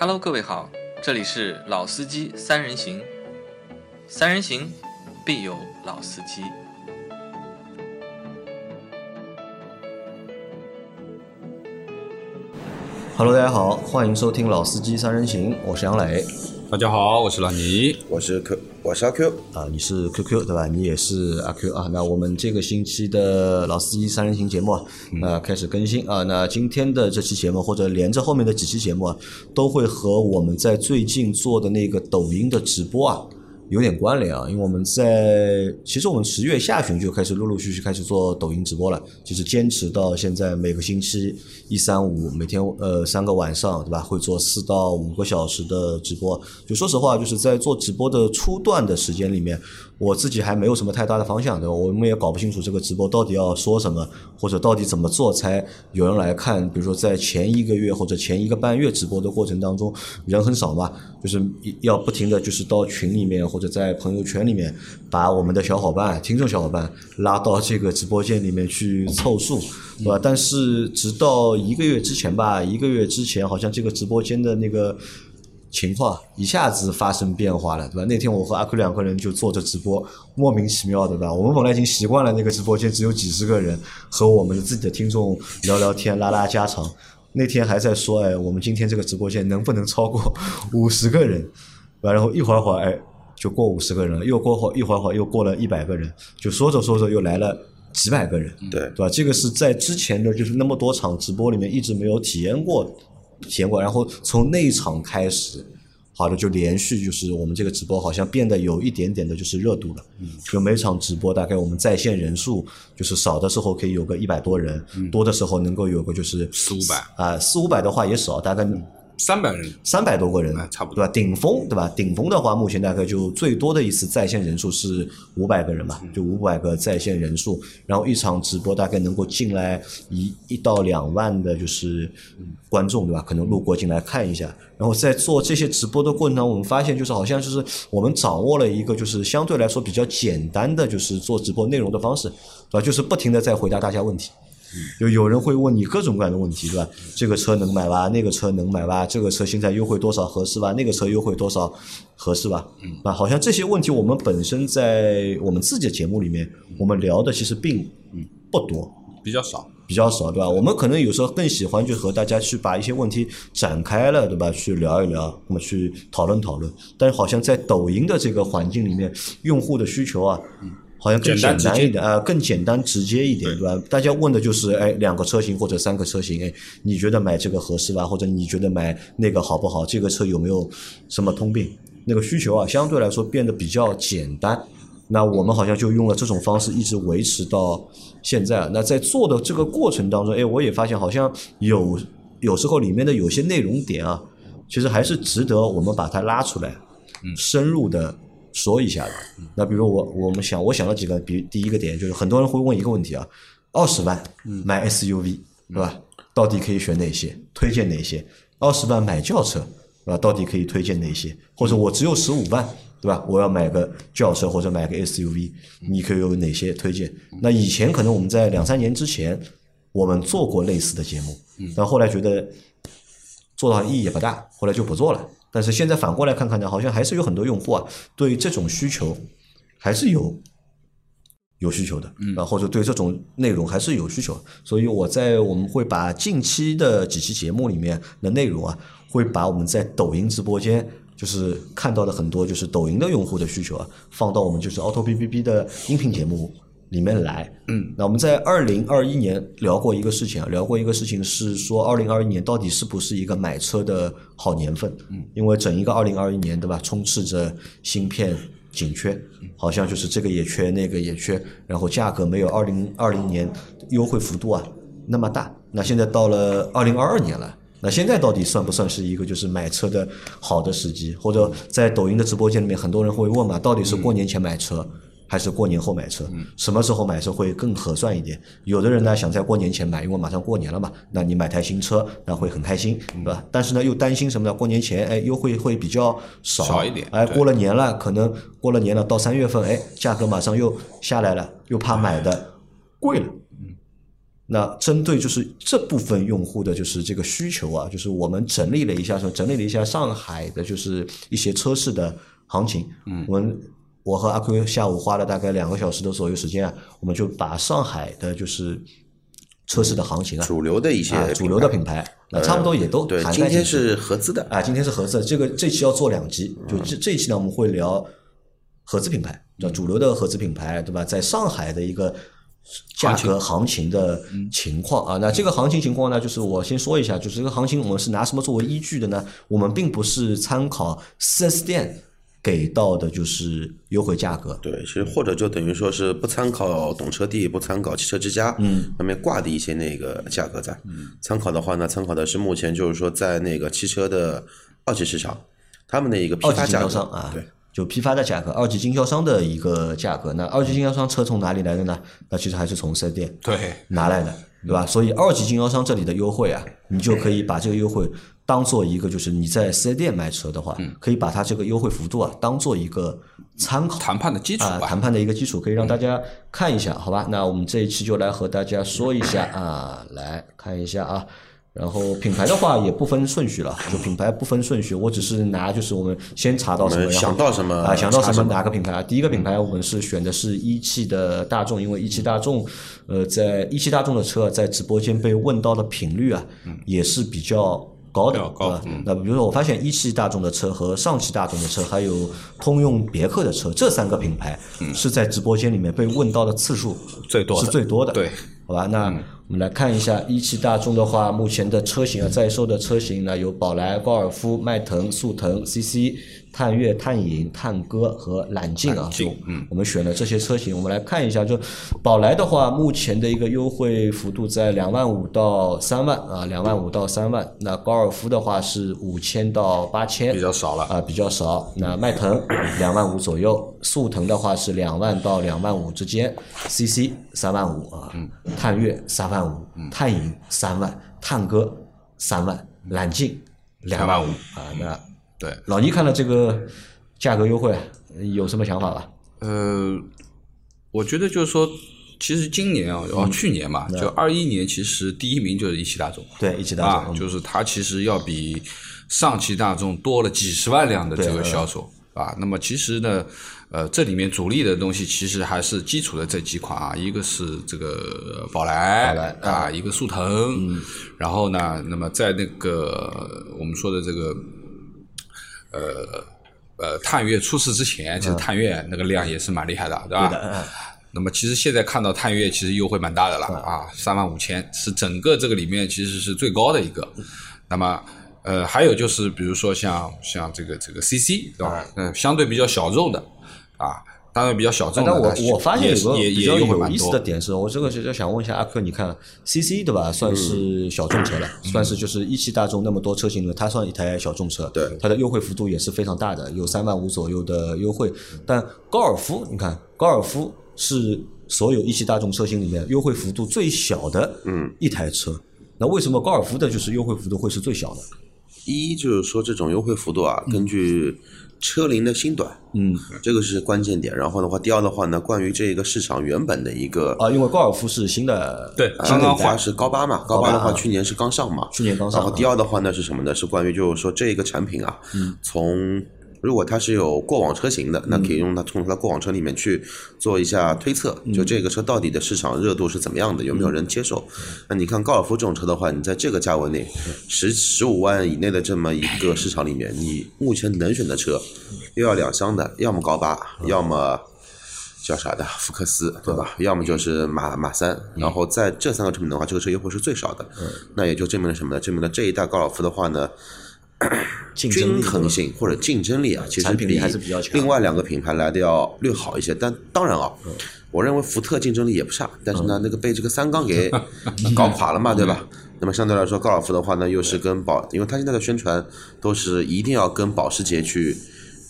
Hello，各位好，这里是老司机三人行，三人行必有老司机。Hello，大家好，欢迎收听《老司机三人行》，我是杨磊大家好，我是老倪。我是 Q，我是阿 Q，啊，你是 QQ 对吧？你也是阿 Q 啊。那我们这个星期的《老司机三人行》节目啊，呃，开始更新啊。那今天的这期节目或者连着后面的几期节目啊，都会和我们在最近做的那个抖音的直播啊。有点关联啊，因为我们在其实我们十月下旬就开始陆陆续续开始做抖音直播了，就是坚持到现在每个星期一三五每天呃三个晚上对吧，会做四到五个小时的直播。就说实话，就是在做直播的初段的时间里面，我自己还没有什么太大的方向，对吧？我们也搞不清楚这个直播到底要说什么，或者到底怎么做才有人来看。比如说在前一个月或者前一个半月直播的过程当中，人很少嘛，就是要不停的就是到群里面或或者在朋友圈里面把我们的小伙伴、听众小伙伴拉到这个直播间里面去凑数，对吧？但是直到一个月之前吧，一个月之前好像这个直播间的那个。情况一下子发生变化了，对吧？那天我和阿坤两个人就做着直播，莫名其妙的，吧？我们本来已经习惯了那个直播间只有几十个人，和我们的自己的听众聊聊天、拉拉家常。那天还在说，哎，我们今天这个直播间能不能超过五十个人？然后一会儿会儿，哎，就过五十个人了，又过会一会儿会又过了一百个人，就说着说着又来了几百个人，对。对吧？这个是在之前的就是那么多场直播里面一直没有体验过体验过，然后从那一场开始，好的就连续就是我们这个直播好像变得有一点点的就是热度了，嗯。就每场直播大概我们在线人数就是少的时候可以有个一百多人，多的时候能够有个就是四五百。啊，四五百的话也少，大概三百人，三百多个人哎，差不多对吧？顶峰对吧？顶峰的话，目前大概就最多的一次在线人数是五百个人吧，就五百个在线人数，然后一场直播大概能够进来一一到两万的，就是观众对吧？可能路过进来看一下，然后在做这些直播的过程当中，我们发现就是好像就是我们掌握了一个就是相对来说比较简单的就是做直播内容的方式，对吧？就是不停的在回答大家问题。有有人会问你各种各样的问题，对吧？这个车能买吧？那个车能买吧？这个车现在优惠多少合适吧？那个车优惠多少合适吧？嗯，啊，好像这些问题我们本身在我们自己的节目里面，我们聊的其实并不多，比较少。比较少，对吧？我们可能有时候更喜欢就和大家去把一些问题展开了，对吧？去聊一聊，那么去讨论讨论。但是好像在抖音的这个环境里面，用户的需求啊，好像更简单一点，呃，更简单直接一点，对吧？大家问的就是，哎，两个车型或者三个车型，哎，你觉得买这个合适吧？或者你觉得买那个好不好？这个车有没有什么通病？那个需求啊，相对来说变得比较简单。那我们好像就用了这种方式一直维持到现在。那在做的这个过程当中，哎，我也发现好像有有时候里面的有些内容点啊，其实还是值得我们把它拉出来，深入的说一下的。那比如我我们想，我想了几个，比第一个点就是很多人会问一个问题啊，二十万买 SUV 是吧？到底可以选哪些？推荐哪些？二十万买轿车，对吧？到底可以推荐哪些？或者我只有十五万，对吧？我要买个轿车或者买个 SUV，你可以有哪些推荐？那以前可能我们在两三年之前，我们做过类似的节目，但后来觉得做到意义也不大，后来就不做了。但是现在反过来看看呢，好像还是有很多用户啊，对这种需求还是有有需求的，啊，或者对这种内容还是有需求。所以我在我们会把近期的几期节目里面的内容啊，会把我们在抖音直播间就是看到的很多就是抖音的用户的需求啊，放到我们就是 Auto B B B 的音频节目里面来。嗯，那我们在二零二一年聊过一个事情啊，聊过一个事情是说二零二一年到底是不是一个买车的好年份？嗯，因为整一个二零二一年对吧，充斥着芯片紧缺，好像就是这个也缺，那个也缺，然后价格没有二零二零年优惠幅度啊那么大。那现在到了二零二二年了。那现在到底算不算是一个就是买车的好的时机？或者在抖音的直播间里面，很多人会问嘛，到底是过年前买车，还是过年后买车？什么时候买车会更合算一点？有的人呢想在过年前买，因为马上过年了嘛，那你买台新车，那会很开心，对吧？但是呢又担心什么呢？过年前哎优惠会比较少少一点哎过了年了，可能过了年了到三月份，哎价格马上又下来了，又怕买的贵了。那针对就是这部分用户的就是这个需求啊，就是我们整理了一下，说整理了一下上海的就是一些车市的行情。嗯，我们我和阿坤下午花了大概两个小时的左右时间啊，我们就把上海的就是车市的行情啊，主流的一些啊主流的品牌，那差不多也都对，涵今天是合资的，啊，今天是合资的，这个这期要做两集，就这这一期呢，我们会聊合资品牌，叫？主流的合资品牌，对吧？在上海的一个价格行情的情况啊，那这个行情情况呢，就是我先说一下，就是这个行情我们是拿什么作为依据的呢？我们并不是参考四 S 店给到的就是优惠价格，对，其实或者就等于说是不参考懂车帝，不参考汽车之家，嗯，上面挂的一些那个价格在，嗯，参考的话呢，参考的是目前就是说在那个汽车的二级市场，他们的一个批发价格，销商啊，对，就批发的价格，二级经销商的一个价格。那二级经销商车从哪里来的呢？那其实还是从四 S 店对，拿来的，对吧？所以二级经销商这里的优惠啊，你就可以把这个优惠当做一个，就是你在四 S 店买车的话，可以把它这个优惠幅度啊当做一个参考。谈判的基础啊，吧。谈判的一个基础，可以让大家看一下，好吧？那我们这一期就来和大家说一下啊，来看一下啊。然后品牌的话也不分顺序了，就品牌不分顺序，我只是拿就是我们先查到什么，想到什么啊，想到什么查什么哪个品牌啊？第一个品牌我们是选的是一汽的大众，因为一汽大众，呃，在一汽大众的车在直播间被问到的频率啊，也是比较。高的高对吧？那比如说，我发现一汽大众的车和上汽大众的车，还有通用别克的车，这三个品牌是在直播间里面被问到的次数最多是最多的。对，好吧，那我们来看一下一汽大众的话，目前的车型啊，在售的车型呢有宝来、高尔夫、迈腾、速腾、CC、探岳、探影、探歌和揽境啊。就嗯，我们选了这些车型，我们来看一下，就宝来的话，目前的一个优惠幅度在两万五到三万啊，两万五到三万。那高尔夫的话是五千到八千，比较少了啊，比较少。那迈腾两万五左右，速腾的话是两万到两万五之间，CC 三万五啊，探岳三万五，探影三万，探歌三万，揽境两万五啊。那对，老倪看了这个价格优惠，有什么想法吧？呃，我觉得就是说，其实今年啊，哦，去年嘛，就二一年，其实第一名就是一汽大众。对，一汽大啊众，，嗯就是它其实要比上汽大众多了几十万辆的这个销售啊。那么其实呢，呃，这里面主力的东西其实还是基础的这几款啊，一个是这个宝来宝来嗯啊，一个速腾，然后呢，那么在那个我们说的这个呃呃探月出事之前，其实探月那个量也是蛮厉害的，对吧？那么其实现在看到探月其实优惠蛮大的了啊，三万五千是整个这个里面其实是最高的一个。那么呃还有就是比如说像像这个这个 CC 对吧？嗯，相对比较小众的啊，当然比较小众的，但我我发现也有个比较有意思的点是，我这个就就想问一下阿克，你看 CC 对吧，算是小众车了，算是就是一汽大众那么多车型里面，它算一台小众车，对它的优惠幅度也是非常大的，有三万五左右的优惠。但高尔夫，你看高尔夫是所有一汽大众车型里面优惠幅度最小的嗯一台车。那为什么高尔夫的就是优惠幅度会是最小的？一就是说这种优惠幅度啊，根据车龄的新短，嗯，这个是关键点。然后的话，第二的话呢，关于这个市场原本的一个啊，因为高尔夫是新的，对新的刚刚换话是高八嘛，高八的话去年是刚上嘛，去年刚上。然后第二的话呢是什么呢？是关于就是说这个产品啊，嗯。从如果它是有过往车型的，那可以用它从它过往车里面去做一下推测，嗯就这个车到底的市场热度是怎么样的，有没有人接受？那你看高尔夫这种车的话，你在这个价位内，十十五万以内的这么一个市场里面，你目前能选的车，又要两厢的，要么高八，要么。叫啥的福克斯，对吧？要么就是马马三，然后在这三个车品的话，这个车优惠是最少的。那也就证明了什么呢？证明了这一代高尔夫的话呢，均衡性或者竞争力啊，其实还是比较强另外两个品牌来的要略好一些。但当然啊，我认为福特竞争力也不差，但是呢，那个被这个三缸给 搞垮了嘛，对吧？那么相对来说，高尔夫的话呢，又是跟保，因为它现在的宣传都是一定要跟保时捷去。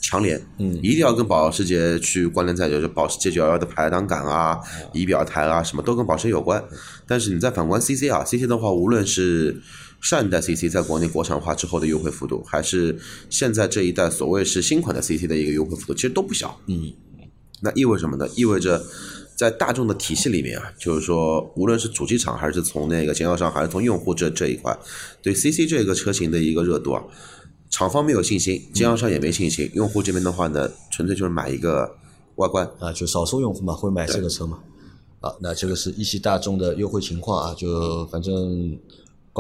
强联，嗯，一定要跟保时捷去关联在，就是保时捷九幺幺的排挡杆啊、仪表台啊，什么都跟保时捷有关。但是你再反观 CC 啊，CC 的话，无论是上一代 CC 在国内国产化之后的优惠幅度，还是现在这一代所谓是新款的 CC 的一个优惠幅度，其实都不小。嗯，那意味什么呢？意味着在大众的体系里面啊，就是说，无论是主机厂还是从那个经销商，还是从用户这这一块，对 CC 这个车型的一个热度啊，厂方没有信心，经销商也没信心，用户这边的话呢，纯粹就是买一个外观。啊，就少数用户嘛会买这个车嘛。啊，那这个是一汽大众的优惠情况啊，就反正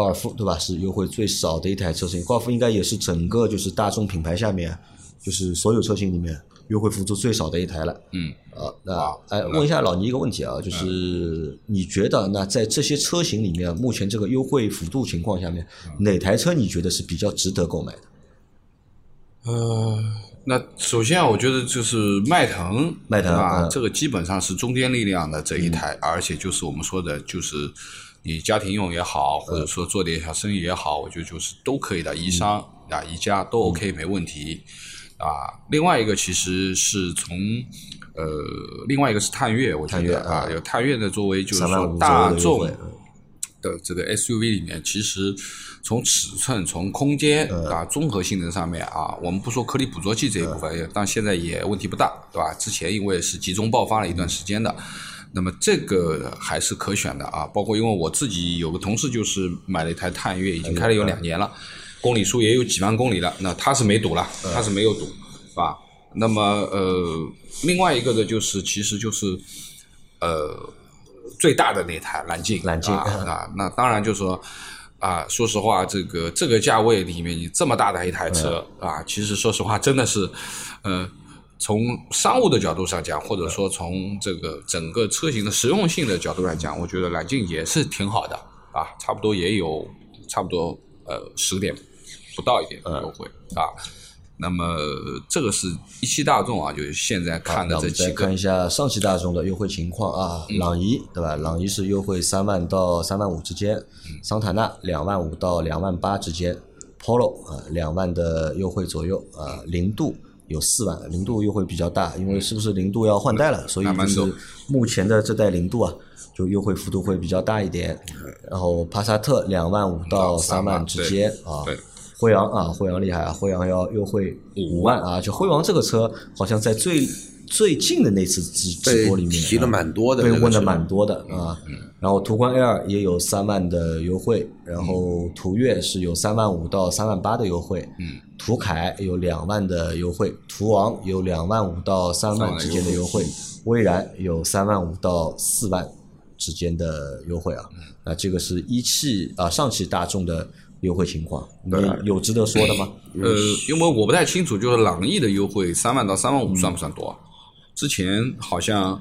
高尔夫对吧，是优惠最少的一台车型，高尔夫应该也是整个就是大众品牌下面，就是所有车型里面优惠幅度最少的一台了。嗯，啊，那哎，问一下老倪一个问题啊，就是你觉得那在这些车型里面，目前这个优惠幅度情况下面，哪台车你觉得是比较值得购买的？呃，那首先啊，我觉得就是迈腾，迈腾啊，嗯。这个基本上是中坚力量的这一台，而且就是我们说的，就是你家庭用也好，或者说做点小生意也好，我觉得就是都可以的，宜商啊、宜家都 OK 没问题。啊。另外一个其实是从呃，另外一个是探岳，我觉得啊，啊。有探岳的作为就是说大众的这个 SUV 里面，其实从尺寸、从空间嗯。啊、综合性能上面啊，我们不说颗粒捕捉器这一部分，但现在也问题不大，对吧？之前因为是集中爆发了一段时间的，那么这个还是可选的啊。包括因为我自己有个同事就是买了一台探岳，已经开了有两年了，公里数也有几万公里了，那他是没堵了，他是没有堵，是吧？那么呃，另外一个的就是，其实就是呃。最大的那台揽境，揽境啊啊，那当然就是说啊，说实话，这个这个价位里面，你这么大的一台车、啊，其实说实话，真的是，呃，从商务的角度上讲，或者说从这个整个车型的实用性的角度来讲，我觉得揽境也是挺好的啊，差不多也有差不多呃十点不到一点的优惠、啊。那么这个是一汽大众啊，就是现在看的这几再看一下上汽大众的优惠情况啊，朗逸对吧？朗逸是优惠三万到三万五之间，桑塔纳两万五到两万八之间，Polo 啊两万的优惠左右啊，零度有四万，零度优惠比较大，因为是不是零度要换代了，所以就是目前的这代零度啊，就优惠幅度会比较大一点。然后帕萨特两万五到三万之间啊，辉昂啊，辉昂厉害啊，辉昂要优惠五万啊，就辉昂这个车好像在最最近的那次直直播里面提了蛮多的被问的蛮多的啊。然后途观 L 也有三万的优惠，然后途岳是有三万五到三万八的优惠，嗯，途凯有两万的优惠，途昂有两万五到三万之间的优惠，威然有三万五到四万之间的优惠啊。那这个是一汽啊上汽大众的优惠情况，你有值得说的吗？呃，因为我不太清楚，就是朗逸的优惠三万到三万五算不算多？之前好像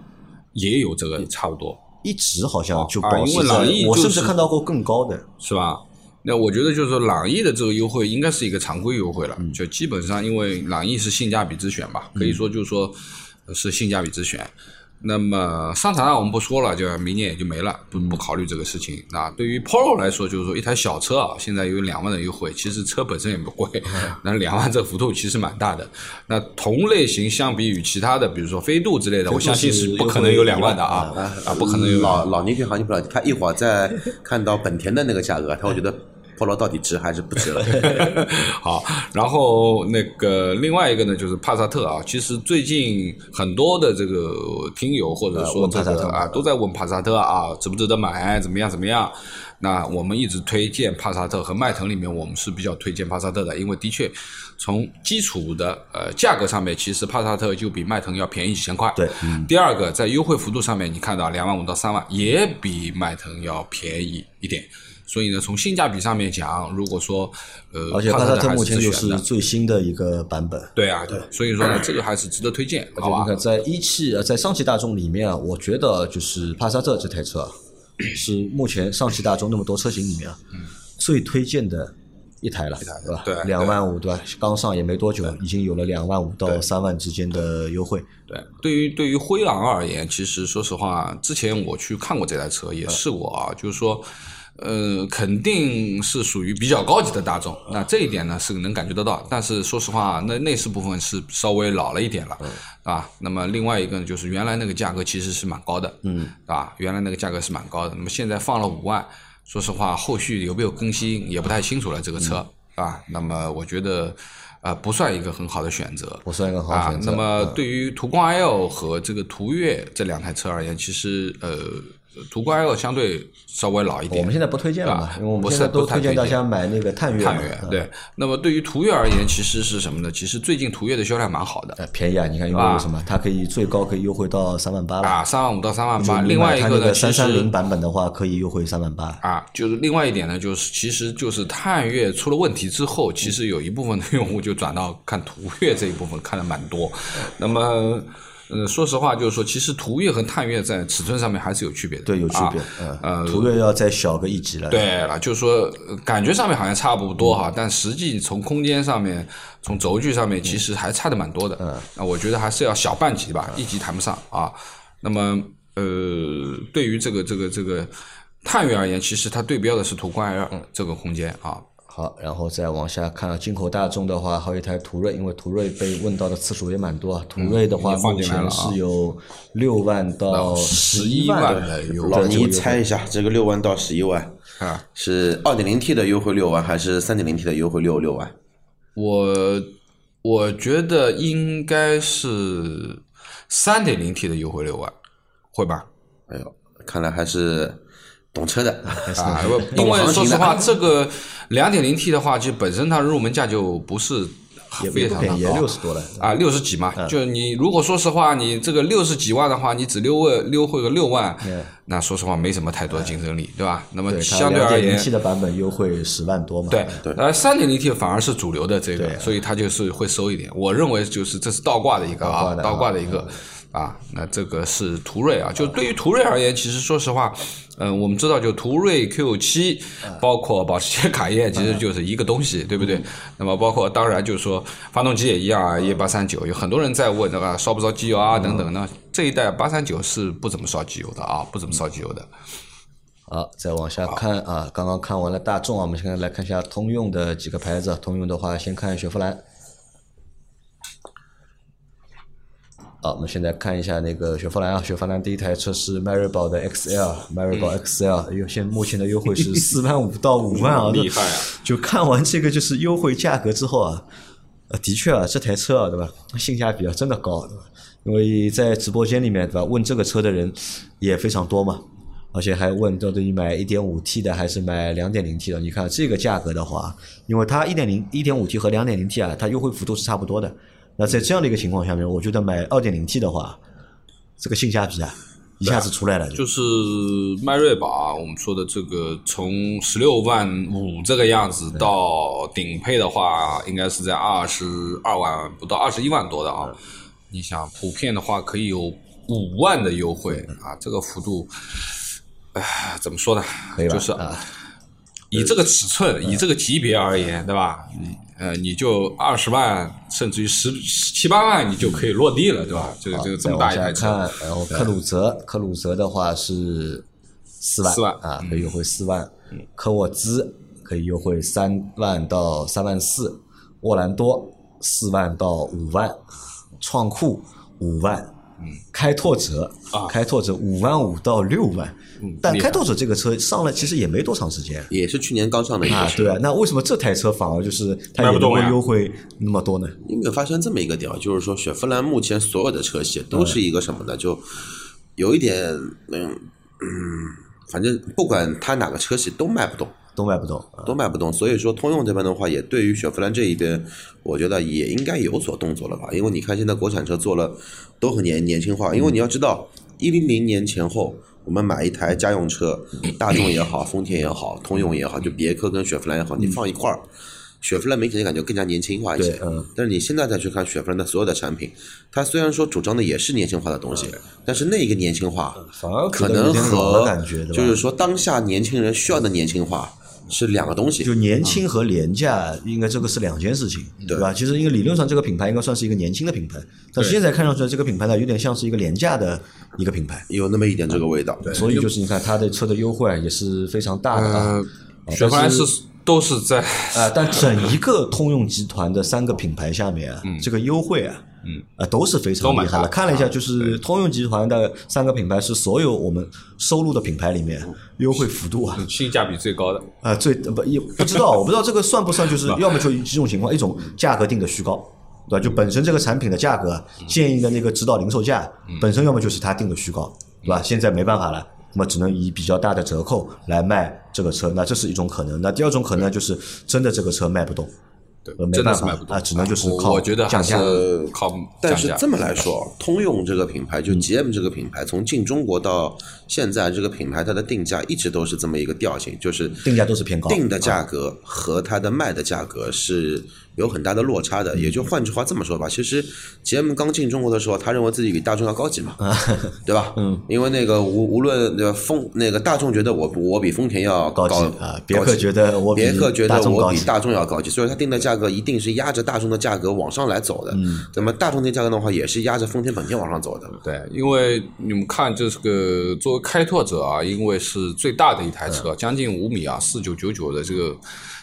也有这个差不多，一直好像就啊保朗逸我甚至看到过更高的。是吧？那我觉得就是说，朗逸的这个优惠应该是一个常规优惠了，就基本上因为朗逸是性价比之选吧，可以说就是说呃是性价比之选。那么桑塔纳我们不说了，就明年也就没了，不不考虑这个事情。那对于 Polo 来说，就是说一台小车啊，现在有两万的优惠，其实车本身也不贵，那两万这幅度其实蛮大的。那同类型相比于其他的，比如说飞度之类的，我相信是不可能有两万的啊啊，不可能有老老年轻行情不了解，他一会儿再看到本田的那个价格，他会觉得 Polo 到底值还是不值了。好，然后那个另外一个呢，就是帕萨特啊。其实最近很多的这个听友或者说帕萨特个啊，都在问帕萨特啊，值不值得买，怎么样怎么样？那我们一直推荐帕萨特和迈腾里面，我们是比较推荐帕萨特的，因为的确从基础的呃价格上面，其实帕萨特就比迈腾要便宜几千块。对，第二个在优惠幅度上面，你看到两万五到三万，也比迈腾要便宜一点。所以呢，从性价比上面讲，如果说呃，而且帕萨特目前又是最新的一个版本。对啊，对，所以说呢，这个还是值得推荐，好吧你？看，在一汽呃，在上汽大众里面啊，我觉得就是帕萨特这台车啊，是目前上汽大众那么多车型里面啊，最推荐的一台了，对吧？对两万五对吧？刚上也没多久，已经有了两万五到三万之间的优惠。对，对于对于辉昂而言，其实说实话，之前我去看过这台车，也试过啊，就是说，呃，肯定是属于比较高级的大众，那这一点呢是能感觉得到。但是说实话，那内饰部分是稍微老了一点了，啊。那么另外一个呢，就是原来那个价格其实是蛮高的，嗯，啊，原来那个价格是蛮高的。那么现在放了五万，说实话，后续有没有更新也不太清楚了这个车。啊，那么我觉得，啊、不算一个很好的选择。不算一个好啊选，择。那么嗯对于途观 L 和这个途岳这两台车而言，其实呃，途观 L 相对稍微老一点。我们现在不推荐了因为我们现在都推荐大家买那个探岳，探岳嗯，对。那么对于途岳而言，其实是什么呢？其实最近途岳的销量蛮好的呃便宜啊！你看，因为啊为什么？它可以最高可以优惠到三万八了。啊，三万五到三万八。另外一个呢，其三三零版本的话，可以优惠三万八。啊，就是另外一点呢，就是其实就是探岳出了问题之后，其实有一部分的用户就转到看途岳这一部分看的蛮多。那么，呃，说实话，就是说，其实途岳和探岳在尺寸上面还是有区别的。对，有区别呃，途岳要再小个一级了。对了，就是说呃感觉上面好像差不多哈，但实际从空间上面、从轴距上面，其实还差的蛮多的。嗯，那我觉得还是要小半级吧，一级谈不上啊。那么呃，对于这个这个这个探岳而言，其实它对标的是途观 L 这个空间啊。好，然后再往下看进口大众的话，还有一台途锐，因为途锐被问到的次数也蛮多啊。途锐的话，目前是有六万到十一万万的优惠老倪猜一下，这个六万到十一万啊，是二点零 T 的优惠六万，还是三点零 T 的优惠六六万？我我觉得应该是三点零 T 的优惠六万，会吧？哎呦，看来还是懂车的。啊，不因为说实话，这个两点零 T 的话，就本身它入门价就不是也非常的高六十多了。啊，六十几嘛。就你如果说实话，你这个六十几万的话，你只溜个溜会个六万，那说实话没什么太多竞争力，对吧？那么相对而言，零 T 的版本优惠十万多嘛。对，呃，三点零 T 反而是主流的这个，所以它就是会收一点。我认为就是这是倒挂的一个啊，倒挂的啊倒挂的一个啊。那这个是途锐啊，就对于途锐而言，其实说实话，嗯、我们知道就途锐 Q 七，包括保时捷卡宴，其实就是一个东西，对不对？那么包括当然就是说发动机也一样啊，一八三九，有很多人在问对吧，烧不烧机油啊等等。那这一代八三九是不怎么烧机油的啊，不怎么烧机油的。好，再往下看啊，刚刚看完了大众啊，我们现在来看一下通用的几个牌子。通用的话，先看雪佛兰。好，我们现在看一下那个雪佛兰啊，雪佛兰第一台车是迈锐宝的 XL，迈锐宝 XL，优现目前的优惠是四万五到五万啊，厉害啊！就看完这个就是优惠价格之后啊，呃，的确啊，这台车啊，对吧，性价比啊真的高，对吧？因为在直播间里面，对吧，问这个车的人也非常多嘛，而且还问到底你买 1.5T 的还是买 2.0T 的？你看这个价格的话，因为它1.0、1.5T 和 2.0T 啊，它优惠幅度是差不多的。那在这样的一个情况下面，我觉得买二点零 T 的话，这个性价比啊，一下子出来了就。就是迈锐宝啊，我们说的这个从十六万五这个样子到顶配的话，应该是在二十二万不到二十一万多的啊。你想普遍的话可以有五万的优惠啊，这个幅度，哎，怎么说呢就是啊以这个尺寸、以这个级别而言，对吧？你呃，你就二十万，甚至于十十七八万，你就可以落地了，对吧？这个这个大一台车，看，然后克鲁泽，克鲁泽的话是四万，4万啊，可以优惠四万。科沃兹可以优惠三万到三万四，沃兰多四万到五万，创酷五万。开拓者啊开拓者五万五到六万，但开拓者这个车上来其实也没多长时间也是去年刚上的一个啊，车。对啊，那为什么这台车反而就是它也能优惠那么多呢？你有没有发生这么一个点啊？就是说，雪佛兰目前所有的车系都是一个什么呢？就有一点，嗯嗯，反正不管它哪个车系都卖不动，都卖不动啊，都卖不动。所以说，通用这边的话，也对于雪佛兰这一边，我觉得也应该有所动作了吧？因为你看现在国产车做了都很年年轻化，因为你要知道，一零零年前后。我们买一台家用车，大众也好，丰田也好，通用也好，就别克跟雪佛兰也好，你放一块儿，雪佛兰明显感觉更加年轻化一些。但是你现在再去看雪佛兰的所有的产品，它虽然说主张的也是年轻化的东西，但是那个年轻化反而可能和？就是说当下年轻人需要的年轻化是两个东西。就年轻和廉价，应该这个是两件事情，对吧？其实因为理论上这个品牌应该算是一个年轻的品牌，但现在看上去这个品牌呢，有点像是一个廉价的一个品牌，有那么一点这个味道，所以就是你看它的车的优惠啊也是非常大的雪佛兰是都是在 呃，但整一个通用集团的三个品牌下面啊，这个优惠啊，嗯，啊都是非常厉害的。看了一下，就是通用集团的三个品牌是所有我们收入的品牌里面优惠幅度啊，性价比最高的。啊最不也不知道，我不知道这个算不算，就是 要么就几种情况，一种价格定的虚高。对吧？就本身这个产品的价格啊建议的那个指导零售价，本身要么就是它定的虚高，对吧？现在没办法了，那么只能以比较大的折扣来卖这个车，那这是一种可能。那第二种可能就是真的这个车卖不动，对呃，没真的办法是卖不动。啊只能就是我靠我觉得还是降价。靠降价。但是这么来说，通用这个品牌，就 GM 这个品牌，从进中国到现在，这个品牌它的定价一直都是这么一个调性，就是定价都是偏高。定的价格和它的卖的价格是有很大的落差的。也就换句话这么说吧，其实 GM 刚进中国的时候，他认为自己比大众要高级嘛，对吧？嗯，因为那个无无论那个丰那个大众觉得我我比丰田要高级啊别克觉得我别克觉得我比大众要高级，所以它定的价格一定是压着大众的价格往上来走的。嗯，那么大众的价格的话，也是压着丰田、本田往上走的。对，因为你们看这个作为开拓者啊，因为是最大的一台车，将近五米啊，四九九九的这个，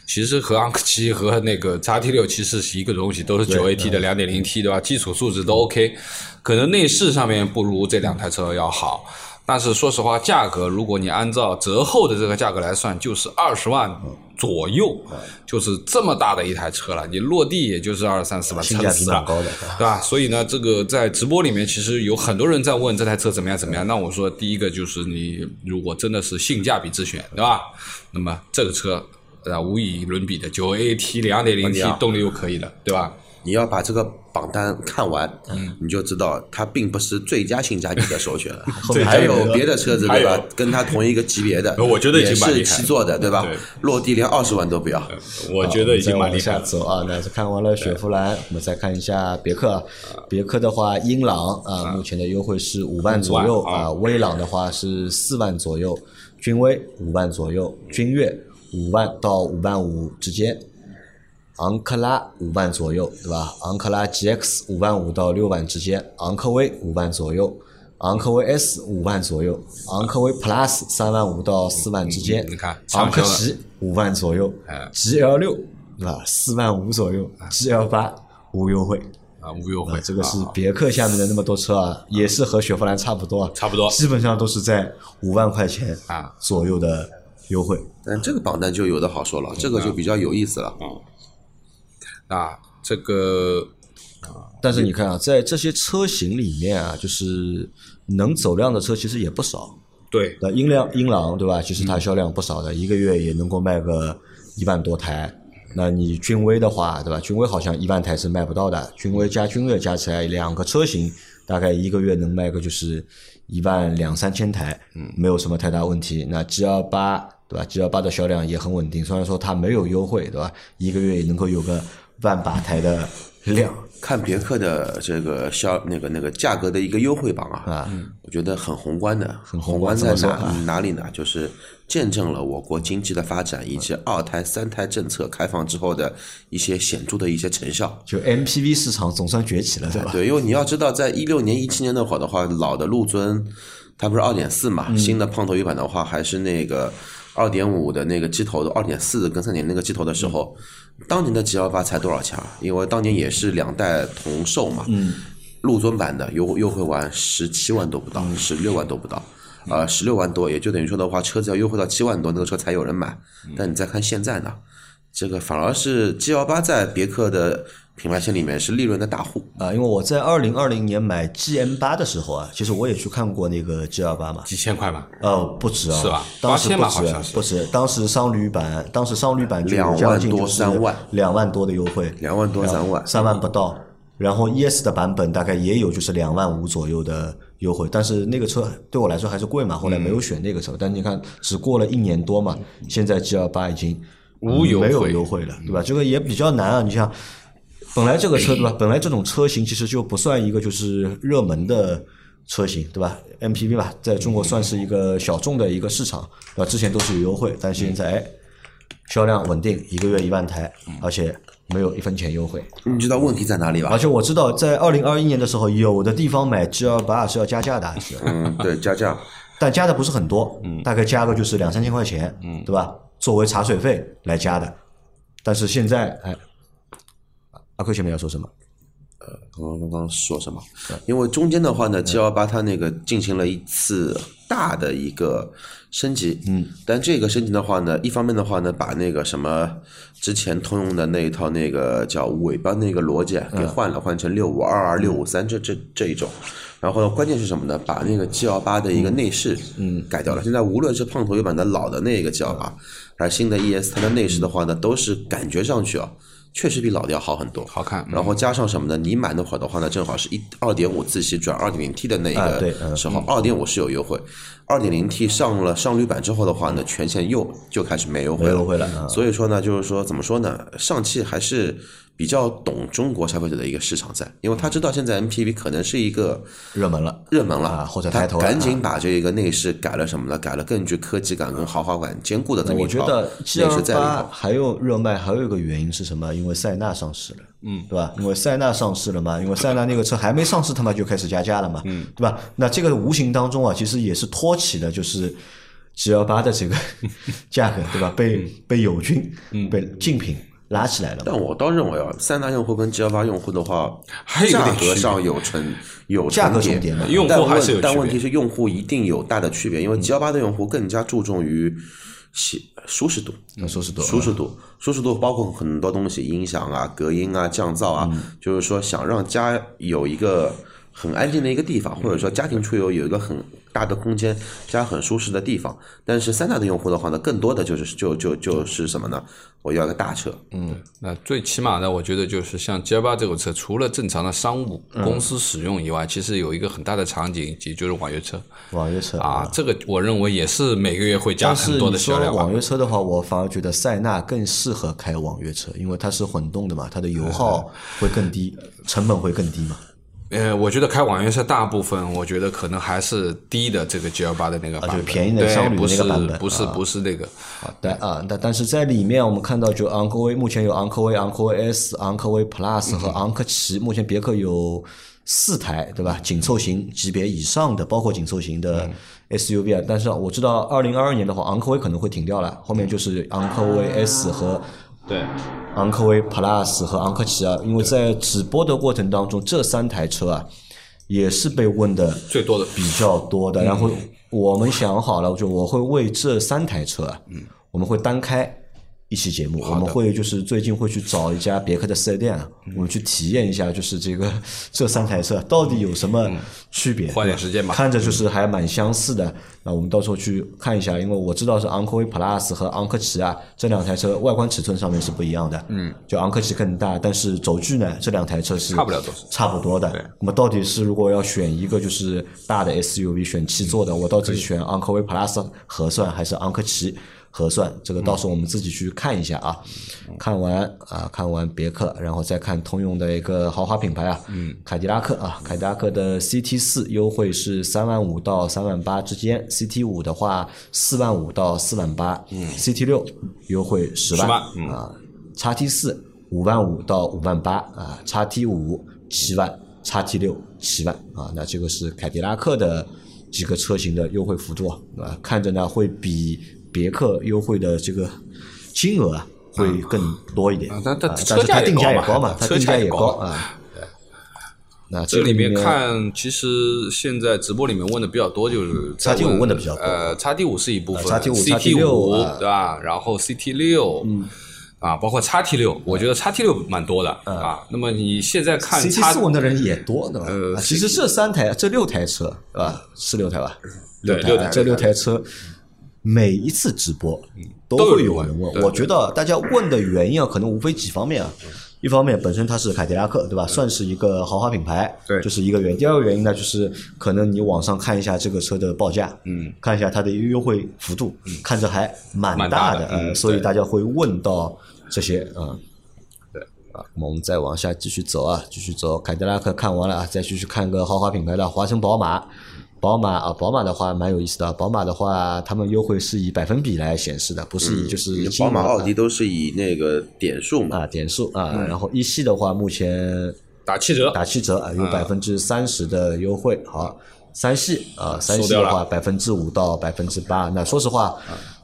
其实和昂克旗和那个叉 T 六其实是一个东西，都是九 AT 的两点零 T 对吧？基础素质都 OK，可能内饰上面不如这两台车要好。但是说实话，价格如果你按照折后的这个价格来算，就是二十万左右，就是这么大的一台车了。你落地也就是二三十万，性价比蛮高的。对吧？所以呢，这个在直播里面，其实有很多人在问这台车怎么样怎么样。那我说，第一个就是你如果真的是性价比之选，对吧？那么这个车啊，无以伦比的，九 AT 两点零 T 啊动力又可以了，对吧？你要把这个榜单看完，你就知道它并不是最佳性价比的首选，面还还有有别的车子对吧？跟它同一个级别的，呃我觉得已也是经蛮厉害七座的对吧对？落地连二十万都不要。我觉得已经蛮厉害再往下了。走啊，那是看完了雪佛兰，我们再看一下别克啊。别克的话，英朗啊，目前的优惠是五万左右啊啊，威朗的话是四万左右，君威五万左右，君越五万到五万五之间。昂克拉五万左右，对吧？昂克拉 GX 五万五到六万之间，昂科威五万左右，昂科威 S 五万左右，昂科威 Plus 三万五到四万之间，嗯你看昂科旗五万左右。哎，GL 六对吧？四万五左右，GL 八无优惠。啊，无优惠啊，，这个是啊。别克下面的那么多车啊，也是和雪佛兰差不多啊，差不多。基本上都是在五万块钱啊。左右的优惠。但这个榜单就有的好说了，这个就比较有意思了。啊，这个但是你看啊，在这些车型里面啊，就是能走量的车其实也不少。对那英亮英朗对吧？其实它销量不少的，一个月也能够卖个一万多台。那你君威的话，对吧？君威好像一万台是卖不到的，君威加君越加起来两个车型，大概一个月能卖个就是一万两三千台，嗯，没有什么太大问题。那 G 二八对吧？G 幺八的销量也很稳定，虽然说它没有优惠，对吧？一个月也能够有个万把台的量。看别克的这个销那个那个价格的一个优惠榜啊，我觉得很宏观的，很宏观在哪哪里呢？就是见证了我国经济的发展以及二胎、三胎政策开放之后的一些显著的一些成效。就 MPV 市场总算崛起了，对吧？对，因为你要知道，在一六年、一七年那会儿的话，老的陆尊它不是二点四嘛，新的胖头鱼版的话还是那个二点五的那个机头的，二点四跟三点那个机头的时候，当年的 G L 八才多少钱啊？因为当年也是两代同售嘛，陆尊版的优优惠完十七万都不到，十六万都不到。呃，十六万多，也就等于说的话，车子要优惠到七万多，那个车才有人买。但你再看现在呢，这个反而是 G L 八在别克的品牌线里面是利润的大户。啊，因为我在二零二零年买 GM 八的时候啊，其实我也去看过那个 G 二八嘛，几千块吧，呃，不止啊，是吧当时不止吧好像，是不止，当时商旅版，当时商旅版就两万多将近就是三万两万多的优惠，两万多三万三万不到。然后 ES 的版本大概也有就是两万五左右的优惠，但是那个车对我来说还是贵嘛，后来没有选那个车。但你看，只过了一年多嘛，现在 G 二八已经无优惠没有优惠了，对吧？这个也比较难啊。你像本来这个车对吧？本来这种车型其实就不算一个就是热门的车型，对吧？MPV 吧，在中国算是一个小众的一个市场，对吧？之前都是有优惠，但现在哎，销量稳定，一个月一万台，而且没有一分钱优惠。你知道问题在哪里吧而？且我知道，在二零二一年的时候，有的地方买 G 二八是要加价的，是，嗯，对，加价。但加的不是很多，大概加个就是两三千块钱，对吧？作为茶水费来加的。但是现在，哎，阿克前面要说什么？呃刚刚刚刚说什么？因为中间的话呢，G 幺八它那个进行了一次大的一个升级，嗯，但这个升级的话呢，一方面的话呢，把那个什么之前通用的那一套那个叫尾巴那个逻辑给换了，换成六五二二六五三这这这一种。然后呢，关键是什么呢？把那个 G 幺八的一个内饰嗯改掉了。现在无论是胖头油版的老的那个 G 幺八，还是新的 ES，它的内饰的话呢，都是感觉上去啊。确实比老的要好很多，好看。然后加上什么呢？你买那会儿的话呢，正好是一二点五自吸转二点零 T 的那个时候，二点五是有优惠，二点零 T 上了上绿版之后的话呢，全线又就开始没优惠了。所以说呢，就是说怎么说呢？上汽还是。比较懂中国消费者的一个市场在，因为他知道现在 MPV 可能是一个热门了，热门了啊，或者抬头，赶紧把这个内饰改了什么呢？改了更具科技感跟豪华感兼顾的这么一套内饰在里头。还有热卖，还有一个原因是什么？因为塞纳上市了，嗯，对吧？因为塞纳上市了嘛，因为塞纳那个车还没上市，他妈就开始加价了嘛，嗯，对吧？那这个无形当中啊，其实也是托起的就是 G 幺八的这个 价格，对吧？被被友军，被竞品。拉起来了，但我倒认为啊，三大用户跟 G 幺八用户的话，价格上有成有价格重叠的，用户还是有但问题是用户一定有大的区别，因为 G 幺八的用户更加注重于舒舒适度，舒适度，舒适度，舒适度包括很多东西，音响啊、隔音啊、降噪啊，就是说想让家有一个很安静的一个地方，或者说家庭出游有一个很。大的空间加很舒适的地方，但是三大的用户的话呢，更多的就是就就就是什么呢？我要个大车。嗯，那最起码呢，我觉得就是像 G 八这种车，除了正常的商务公司使用以外，其实有一个很大的场景，也就是网约车。网约车啊，这个我认为也是每个月会加很多的销量。网约车的话，我反而觉得塞纳更适合开网约车，因为它是混动的嘛，它的油耗会更低，成本会更低嘛。呃，我觉得开网约车大部分，我觉得可能还是低的这个 G L 八的那个版本，便宜的商旅那个版本，不是不是那个。好的啊，但但是在里面我们看到，就昂科威目前有昂科威、昂科威 S、昂科威 Plus 和昂科旗，目前别克有四台，对吧？紧凑型级别以上的，包括紧凑型的 S U V 啊。但是我知道，二零二二年的话，昂科威可能会停掉了，后面就是昂科威 S 和。对，昂科威 Plus 和昂科旗啊，因为在直播的过程当中，这三台车啊，也是被问的最多的、比较多的。然后我们想好了，就我会为这三台车啊，嗯，我们会单开。一期节目，我们会就是最近会去找一家别克的四 S 店，我们去体验一下，就是这个 这三台车到底有什么区别？花点时间吧。看着就是还蛮相似的，那我们到时候去看一下，因为我知道是昂科威 Plus 和昂科旗啊，这两台车外观尺寸上面是不一样的。嗯，就昂科旗更大，但是轴距呢，这两台车是差不了多少，差不多的。那么到底是如果要选一个就是大的 SUV 选七座的，我到底是选昂科威 Plus 合算还是昂科旗？核算这个到时候我们自己去看一下啊，看完啊看完别克，然后再看通用的一个豪华品牌啊，嗯。凯迪拉克啊，凯迪拉克的 CT 四优惠是三万五到三万八之间，CT 五的话四万五到四万八，CT 六优惠十万啊，叉 T 四五万五到五万八啊，叉 T 五七万，叉 T 六七万啊，那这个是凯迪拉克的几个车型的优惠幅度啊，看着呢会比。别克优惠的这个金额啊，会更多一点，啊但但是它定价也高嘛，它定价也高啊。那这里面看，其实现在直播里面问的比较多，就是叉 T 五问的比较多。呃，叉 T 五是一部分，叉 T 五、叉 T 六对吧？然后 CT 六，嗯，啊，包括叉 T 六，我觉得叉 T 六蛮多的啊。那么你现在看 CT 四问的人也多，对吧？呃，其实这三台、这六台车，对吧？是六台吧？对，六台，这六台车。每一次直播都会有人问，我觉得大家问的原因啊，可能无非几方面啊。一方面本身它是凯迪拉克，对吧？算是一个豪华品牌，对，就是一个原因。第二个原因呢，就是可能你网上看一下这个车的报价，嗯，看一下它的优惠幅度，看着还蛮大的，呃，所以大家会问到这些嗯。对啊，我们再往下继续走啊，继续走。凯迪拉克看完了啊，再继续看个豪华品牌的华晨宝马。宝马啊，宝马的话蛮有意思的。宝马的话，他们优惠是以百分比来显示的，不是以就是宝马、奥迪都是以那个点数嘛，啊，点数啊。然后一系的话，目前打七折，打七折啊，有百分之三十的优惠。好，三系啊，三系的话百分之五到百分之八，那说实话，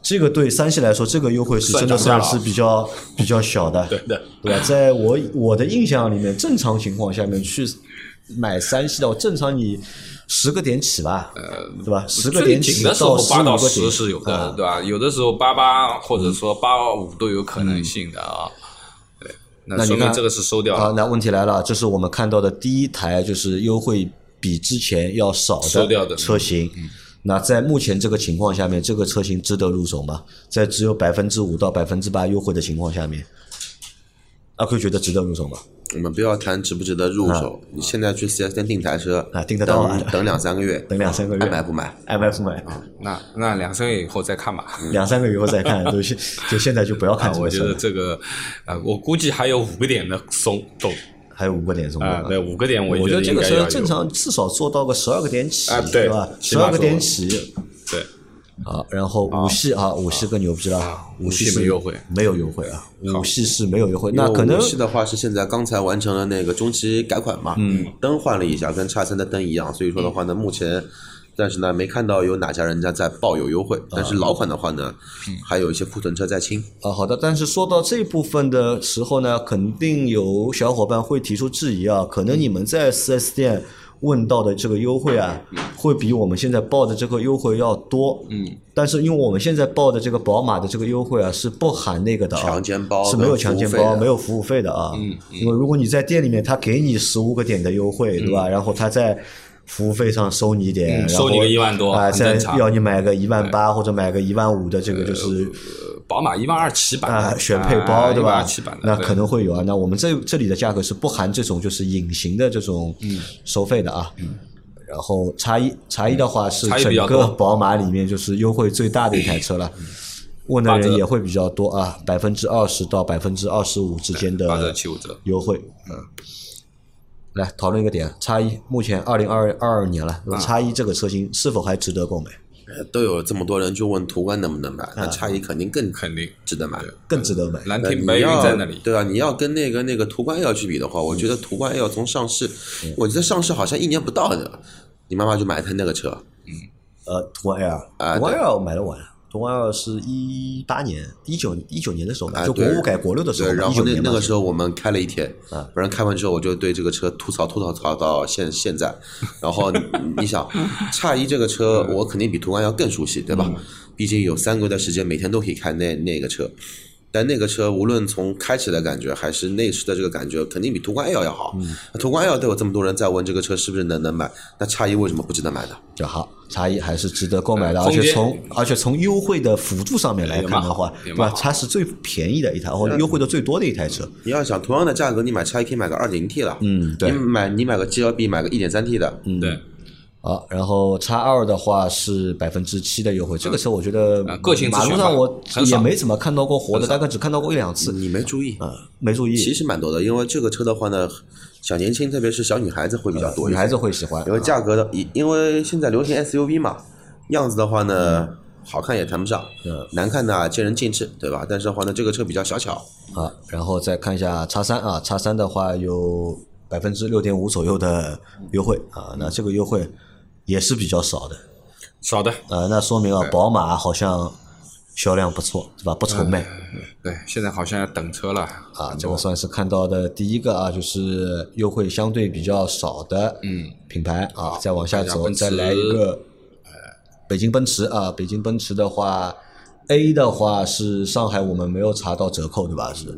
这个对三系来说，这个优惠是真的算是比较比较小的，对的，对吧？在我我的印象里面，正常情况下面去买三系的话，正常你十个点起吧，呃对吧？十个点起的时候到八到十是有的，啊对吧？有的时候八八或者说八五都有可能性的啊。对，那那你看说明这个是收掉啊，了。那问题来了，这是我们看到的第一台就是优惠比之前要少的车型。那在目前这个情况下面，这个车型值得入手吗？在只有百分之五到百分之八优惠的情况下面，阿 Q 觉得值得入手吗？我们不要谈值不值得入手，你现在去四 S 店订台车啊订得到啊等 等两三个月，等两三个月爱买不买？爱买不买？那那两三个月以后再看吧。两三个月以后再看，就现就现在就不要看啊，我觉。得这个，呃，我估计还有五个点的松动还有五个点钟啊，对，五个点我觉得这个车正常至少做到个十二个点起，啊对吧？十二个点起，对。啊，然后五系啊，五系更牛逼了，五系是没优惠，没有优惠啊，五系是没有优惠，那可能五系的话是现在刚才完成了那个中期改款嘛，嗯，灯换了一下，跟叉三的灯一样，所以说的话呢，目前。但是呢，没看到有哪家人家在报有优惠。但是老款的话呢，还有一些库存车在清。啊，好的。但是说到这部分的时候呢，肯定有小伙伴会提出质疑啊，可能你们在 4S 店问到的这个优惠啊，会比我们现在报的这个优惠要多。嗯。但是因为我们现在报的这个宝马的这个优惠啊，是不含那个的啊，强奸包是没有强奸包、没有服务费的啊。嗯。因为如果你在店里面，他给你十五个点的优惠，对吧？然后他在服务费上收你一点，嗯收你个一万多啊，很再要你买个一万八或者买个一万五的这个就是宝马一万二起版选配包对吧二起版，那可能会有啊。那我们这这里的价格是不含这种就是隐形的这种嗯收费的啊。然后叉一叉一的话是整个宝马里面就是优惠最大的一台车了。问的人也会比较多啊，百分之二十到百分之二十五之间的优惠。嗯，来讨论一个点，叉一目前二零二二二年了，啊。叉一这个车型是否还值得购买？呃都有这么多人就问途观能不能买，那叉一肯定更肯定。值得买。更值得买。蓝天白云在那里，对啊，你要跟那个那个途观 L 去比的话，我觉得途观 L 从上市，我觉得上市好像一年不到的，你妈妈就买一台那个车，嗯。呃，途观 L，啊。途观 L 买的晚，途观二是一八年、一九一九年的时候就国五改国六的时候对，然后那那个时候我们开了一天，啊反正开完之后我就对这个车吐槽吐槽槽到现现在。然后你你想，叉一这个车我肯定比途观要更熟悉，对吧？嗯毕竟有三个月的时间，每天都可以开那那个车。但那个车无论从开起来的感觉还是内饰的这个感觉，肯定比途观 L 要好。嗯途观 L 都有这么多人在问这个车是不是能能买，那叉一为什么不值得买呢？就好，叉一还是值得购买的，而且从而且从优惠的辅助上面来看的话，对吧？它是最便宜的一台，或者优惠的最多的一台车。你要想同样的价格，你买叉一可以买个二点零 T 了。嗯对你买你买个 GLB 买个一点三 T 的，嗯对，好，然后叉二的话是百分之七的优惠，这个车我觉得呃个性马路上我也没怎么看到过活的，大概只看到过一两次，你没注意。啊，没注意。其实蛮多的，因为这个车的话呢，小年轻，特别是小女孩子会比较多。女孩子会喜欢，因为价格的，因因为现在流行 SUV 嘛，样子的话呢，好看也谈不上，嗯难看呢见仁见智，对吧？但是的话呢，这个车比较小巧，啊，然后再看一下叉三啊，叉三的话有百分之六点五左右的优惠啊，那这个优惠也是比较少的，少的，呃，那说明啊，宝马好像销量不错，对吧？不愁卖。对，现在好像要等车了啊，这个算是看到的第一个啊，就是优惠相对比较少的嗯。品牌啊，再往下走，下再来一个北京奔驰啊，北京奔驰的话，A 的话是上海我们没有查到折扣对吧？是。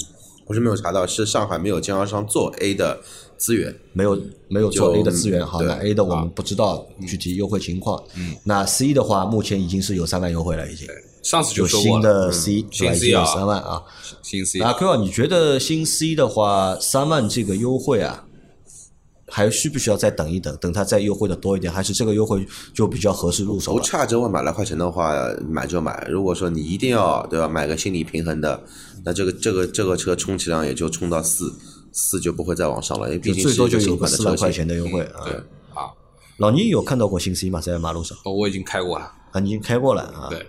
不是没有查到，是上海没有经销商做 A 的资源，没有没有做 A 的资源，好，对那 A 的我们不知道具体优惠情况。嗯，那 C 的话，目前已经是有三万优惠了，已经。上次就说过新的，C 对新吧？C 经有啊。三万啊。新 C 那 Q 啊，你觉得新 C 的话，三万这个优惠啊，还需不需要再等一等，等它再优惠的多一点，还是这个优惠就比较合适入手？不差这万把来块钱的话，买就买。如果说你一定要对吧，买个心理平衡的，那这个这个这个车充其量也就充到四四就不会再往上了，因为毕竟最多就有个四万块。钱的优惠啊。对啊，老倪有看到过新 C 吗？在马路上哦我已经开过了，啊，你已经开过了啊？对，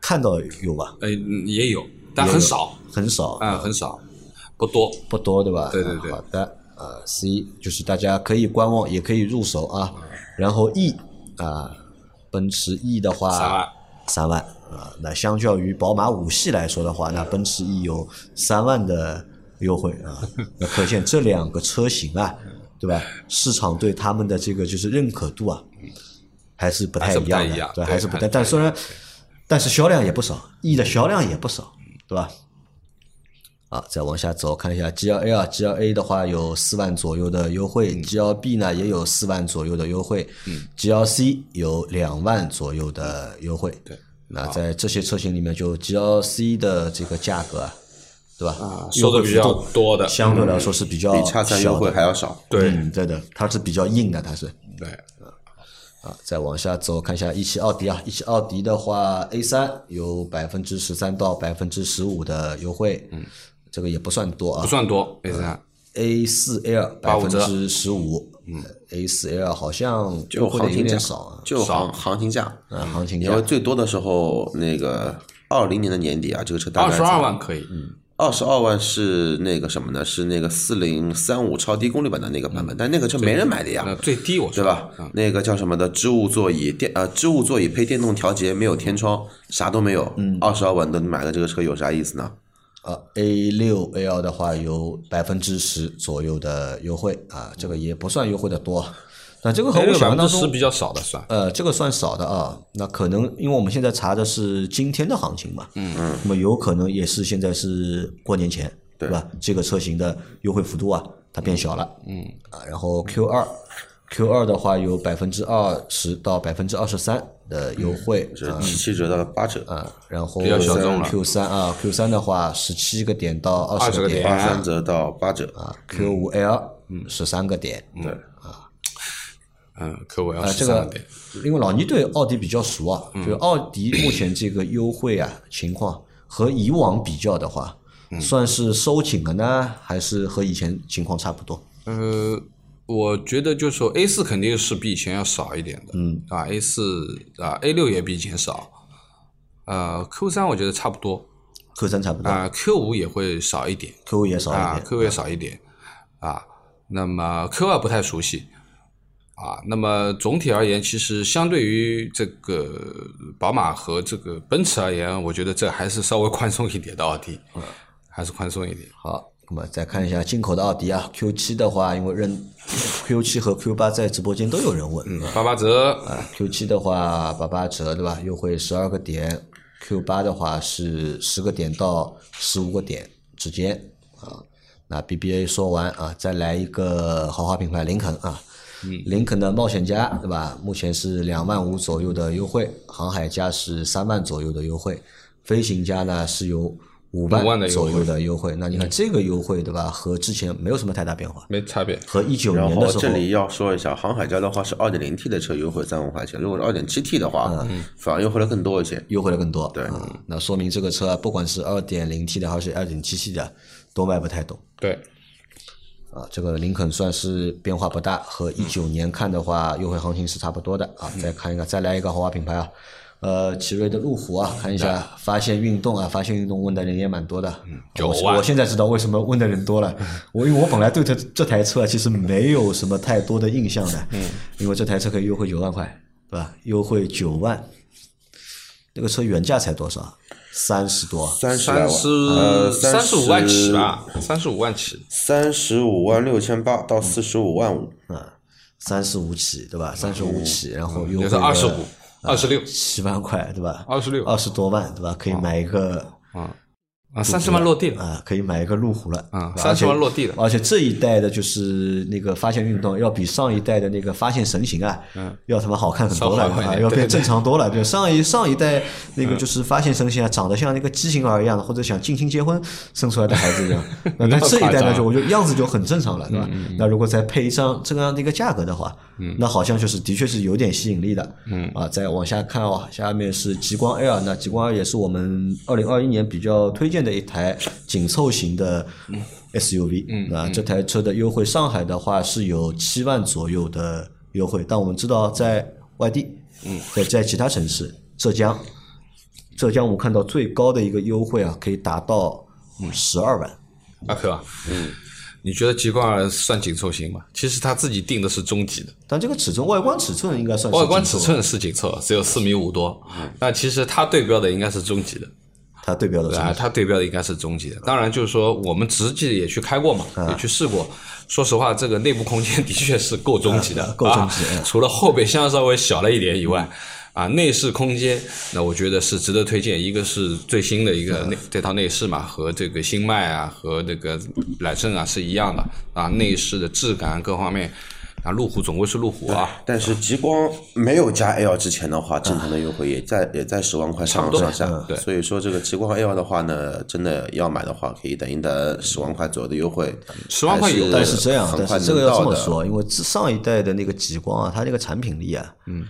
看到有吧？呃也有，但很少很少啊，很少，不多，不多对吧？对对对好的啊，C 就是大家可以观望，也可以入手啊。然后 E 啊，奔驰 E 的话三万三万啊，那相较于宝马五系来说的话，那奔驰 E 有三万的优惠啊，那可见这两个车型啊，对吧？市场对他们的这个就是认可度啊，还是不太一样的，对，太一样对还是不太。还是不太但虽然，但是销量也不少，E 的销量也不少，对吧？啊，再往下走，看一下 GLA 啊，GLA 的话有四万左右的优惠，GLB 呢也有四万左右的优惠，GLC 有两万左右的优惠。对，那在这些车型里面，就 GLC 的这个价格啊，对吧？啊收的比较多的。相对来说是比较比叉三优惠还要少。对。嗯，对的，它是比较硬的，它是。对，啊，再往下走，看一下一汽奥迪啊，一汽奥迪的话，A 三有百分之十三到百分之十五的优惠，嗯，这个也不算多啊，不算多，A 三。A 四 L 百85折。分之十五，嗯，A 四 L 好像就优惠的有行情价点少啊，就行行情价，啊，行情价。因为最多的时候，那个二零年的年底啊，这个车大概二十二万可以，二十二万是那个什么呢？是那个四零三五超低功率版的那个版本，但那个车没人买的呀，那最低我说对吧？那个叫什么的织物座椅电呃织物座椅配电动调节，没有天窗，啥都没有，二十二万的你买了这个车有啥意思呢？呃，A 六 L 的话有百分之十左右的优惠啊，这个也不算优惠的多，那这个和我想象当中分之十比较少的算，呃，这个算少的啊。那可能因为我们现在查的是今天的行情嘛，嗯嗯，那么有可能也是现在是过年前，对吧？这个车型的优惠幅度啊，它变小了，嗯啊。然后 Q 二，Q 二的话有百分之二十到百分之二十三的优惠是七七折到八折，啊，然后比较小 Q 三啊，Q 三的话十七个点到二十20个点点八三折到八折，啊，Q 五 L 十三个点，对，嗯，可我要啊，这个十三个点，因为老倪对奥迪比较熟啊，就奥迪目前这个优惠啊情况和以往比较的话，算是收紧了呢，还是和以前情况差不多？呃，我觉得就是说 A 四肯定是比以前要少一点的，嗯啊，A 四啊 A 六也比以前少，呃 Q 三我觉得差不多 Q 三差不多啊，Q 五也会少一点，Q 五也少一啊点。，Q 五也少一点啊，那么 Q 二不太熟悉。啊，那么总体而言，其实相对于这个宝马和这个奔驰而言，我觉得这还是稍微宽松一点的奥迪，还是宽松一点。好，那么再看一下进口的奥迪啊，Q 七的话，因为认 Q 七和 Q 八在直播间都有人问，嗯，八八折，啊，Q 七的话八八折对吧？优惠十二个点，Q 八的话是十个点到十五个点之间啊。那 BBA 说完啊，再来一个豪华品牌林肯啊，林肯的冒险家对吧？目前是两万五左右的优惠，航海家是三万左右的优惠，飞行家呢是有五五万左右的优惠。那你看这个优惠对吧？和之前没有什么太大变化，没差别。和一九年的时候这里要说一下，航海家的话是二点零 T 的车优惠三万块钱，如果是二点七 T 的话，反而优惠的更多一些。优惠的更多。对嗯那说明这个车啊不管是二点零 T 的还是二点七 T 的，都卖不太动对，啊。这个林肯算是变化不大，和一九年看的话，优惠行情是差不多的啊。再看一个，再来一个豪华品牌啊，呃，奇瑞的路虎啊，看一下发现运动啊，发现运动问的人也蛮多的。我九万我现在知道为什么问的人多了，我因为我本来对这这台车啊其实没有什么太多的印象的，嗯，因为这台车可以优惠九万块，对吧？优惠九万，那个车原价才多少？三十多，三十来万，三十呃，三十五万起，吧，三十五万起。三十五万六千八到四十五万五，啊，三十五起，对吧？三十五起，然后优惠也是二十五、二十六七万块，对吧？二十六二十多万，对吧？可以买一个啊，三十万落地了。啊，可以买一个路虎了。啊对吧30万落地了。而且这一代的就是那个发现运动，要比上一代的那个发现神行啊，要他妈好看很多了啊，要变正常多了。对，上一上一代那个就是发现神行啊，长得像那个畸形儿一样的，或者想近亲结婚生出来的孩子一样。那那这一代呢，就我觉得样子就很正常了，对吧？那如果再配一张这样的一个价格的话，那好像就是的确是有点吸引力的。嗯。啊，再往下看哦，下面是极光 L，那极光 L 也是我们二零二一年比较推荐的一台紧凑型的 SUV。嗯，那这台车的优惠，上海的话是有七万左右的优惠，但我们知道在外地，嗯，在在其他城市，浙江，浙江我看到最高的一个优惠啊，可以达到十二万。阿珂啊，嗯，你觉得极光二算紧凑型吗？其实它自己定的是中级的，但这个尺寸外观尺寸应该算是外观尺寸是紧凑，只有四米五多，那其实它对标的应该是中级的。它对标的是啊，它对标的应该是中级的。当然，就是说我们实际也去开过嘛，也去试过。说实话，这个内部空间的确是够中级的，够中级啊。除了后备箱稍微小了一点以外，啊，内饰空间那我觉得是值得推荐。一个是最新的一个内这套内饰嘛，和这个新迈啊和这个揽胜啊是一样的啊，内饰的质感各方面。啊，路虎总归是路虎啊，但是极光没有加 L 之前的话，正常的优惠也在也在十万块上上下。对，所以说这个极光 L 的话呢，真的要买的话，可以等一等十万块左右的优惠。十万块有，但是这样，但是这个要这么说，因为上一代的那个极光啊，它那个产品力啊，嗯。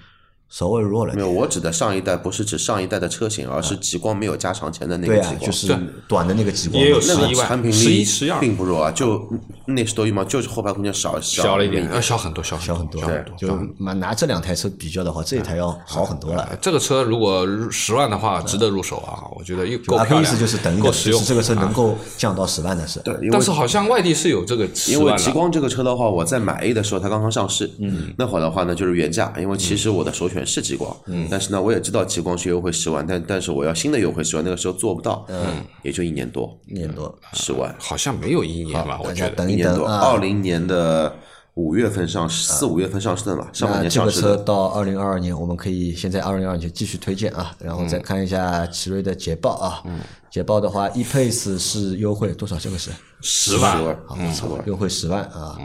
稍微弱了。没有，我指的上一代不是指上一代的车型，而是极光没有加长前的那个极光，就是短的那个极光。也有十一万，产品力并不弱啊，就内饰多一毛，就是后排空间少小了一点，要小很多，小小很多。对，就拿拿这两台车比较的话，这一台要好很多了。这个车如果十万的话，值得入手啊，我觉得又够漂亮。意思就是等够实用，这个车能够降到十万的是。对，但是好像外地是有这个因为极光这个车的话，我在买 A 的时候它刚刚上市，嗯，那会儿的话呢就是原价，因为其实我的首选是极光。但是呢，我也知道极光是优惠十万，但但是我要新的优惠十万，那个时候做不到，嗯，也就一年多，一年多。十万，好像没有一年吧？我觉得。等一年多，二零年的五月份上市，四五月份上市的嘛，上半年上市的。这个车到二零二二年，我们可以先在二零二二年继续推荐啊，然后再看一下奇瑞的捷豹啊，捷豹的话，ePace 是优惠多少？这个是十万，好，优惠十万啊，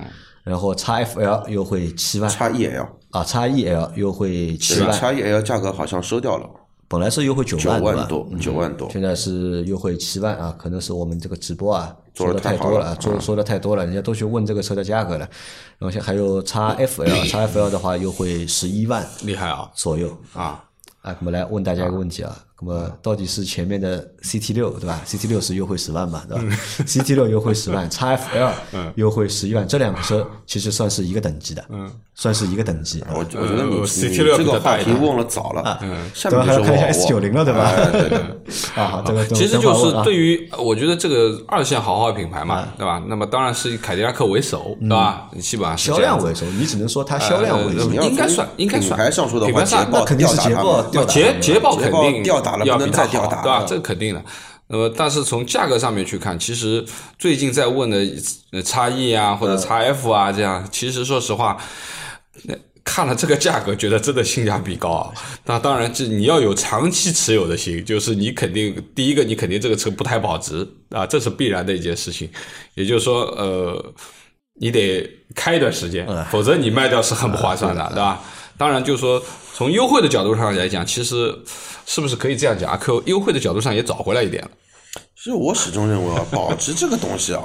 然后 XFL 优惠七万，XEL。啊，叉 E L 优惠七万，叉 E L 价格好像收掉了，本来是优惠九万多，九万多，现在是优惠七万啊，可能是我们这个直播啊说的太多了，说说的太多了，人家都去问这个车的价格了，然后现还有叉 F L，叉 F L 的话优惠十一万，厉害啊，左右啊，啊，我们来问大家一个问题啊。那么到底是前面的 CT 六对吧？CT 六是优惠十万嘛，对吧？CT 六优惠十万，XFL 优惠十一万，这两个车其实算是一个等级的，嗯，算是一个等级。我我觉得你你这个话题问了早了啊，下面还要看一下 S 九零了，对吧？啊，这个其实就是对于我觉得这个二线豪华品牌嘛，对吧？那么当然是以凯迪拉克为首，对吧？基本上销量为首，你只能说它销量为首，应该算应该算。品牌上说的话，那肯定是捷豹，捷捷豹肯定吊打。要比它好，对吧？这肯定的。那么，但是从价格上面去看，其实最近在问的差异啊，或者叉 F 啊，这样，其实说实话，看了这个价格，觉得真的性价比高啊。那当然，这你要有长期持有的心，就是你肯定第一个，你肯定这个车不太保值啊，这是必然的一件事情。也就是说，呃，你得开一段时间，否则你卖掉是很不划算的，对吧？当然，就是说从优惠的角度上来讲，其实。是不是可以这样讲啊？可优惠的角度上也找回来一点了。其实我始终认为啊，保值这个东西啊，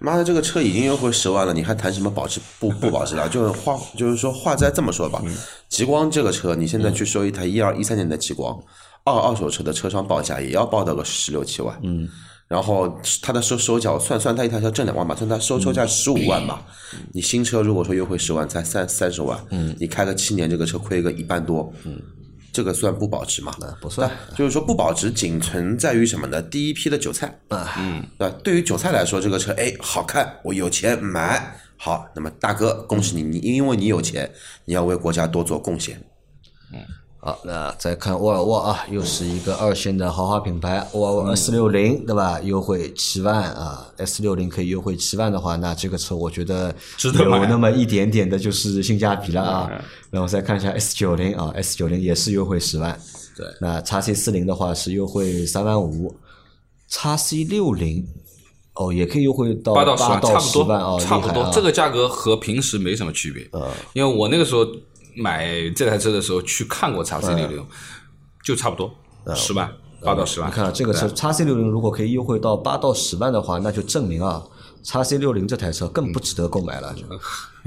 妈的，这个车已经优惠十万了，你还谈什么保值不不保值了？就是话，就是说话再这么说吧。极光这个车，你现在去收一台一二一三年的极光，二二手车的车商报价也要报到个十六七万。嗯。然后他的收收缴算算他一台车挣两万吧，算他收车价十五万吧。你新车如果说优惠十万才三三十万，嗯，你开个七年这个车亏个一半多，嗯。这个算不保值吗？不算，就是说不保值仅存在于什么呢？第一批的韭菜啊，嗯，对吧？对于韭菜来说，这个车哎好看，我有钱买，好，那么大哥恭喜你，你因为你有钱，你要为国家多做贡献，嗯。好，那再看沃尔沃啊，又是一个二线的豪华品牌，沃尔沃 S 六零，对吧？优惠七万啊，S 六零可以优惠七万的话，那这个车我觉得有那么一点点的就是性价比了啊。然后再看一下 S 九零啊，S 九零也是优惠十万，对。那叉 C 四零的话是优惠三万五，叉 C 六零哦也可以优惠到八到十万，差不多，差不多，这个价格和平时没什么区别，呃，因为我那个时候。买这台车的时候去看过叉 C 六零，就差不多十万八到十万。你看这个车叉 C 六零如果可以优惠到八到十万的话，那就证明啊，叉 C 六零这台车更不值得购买了。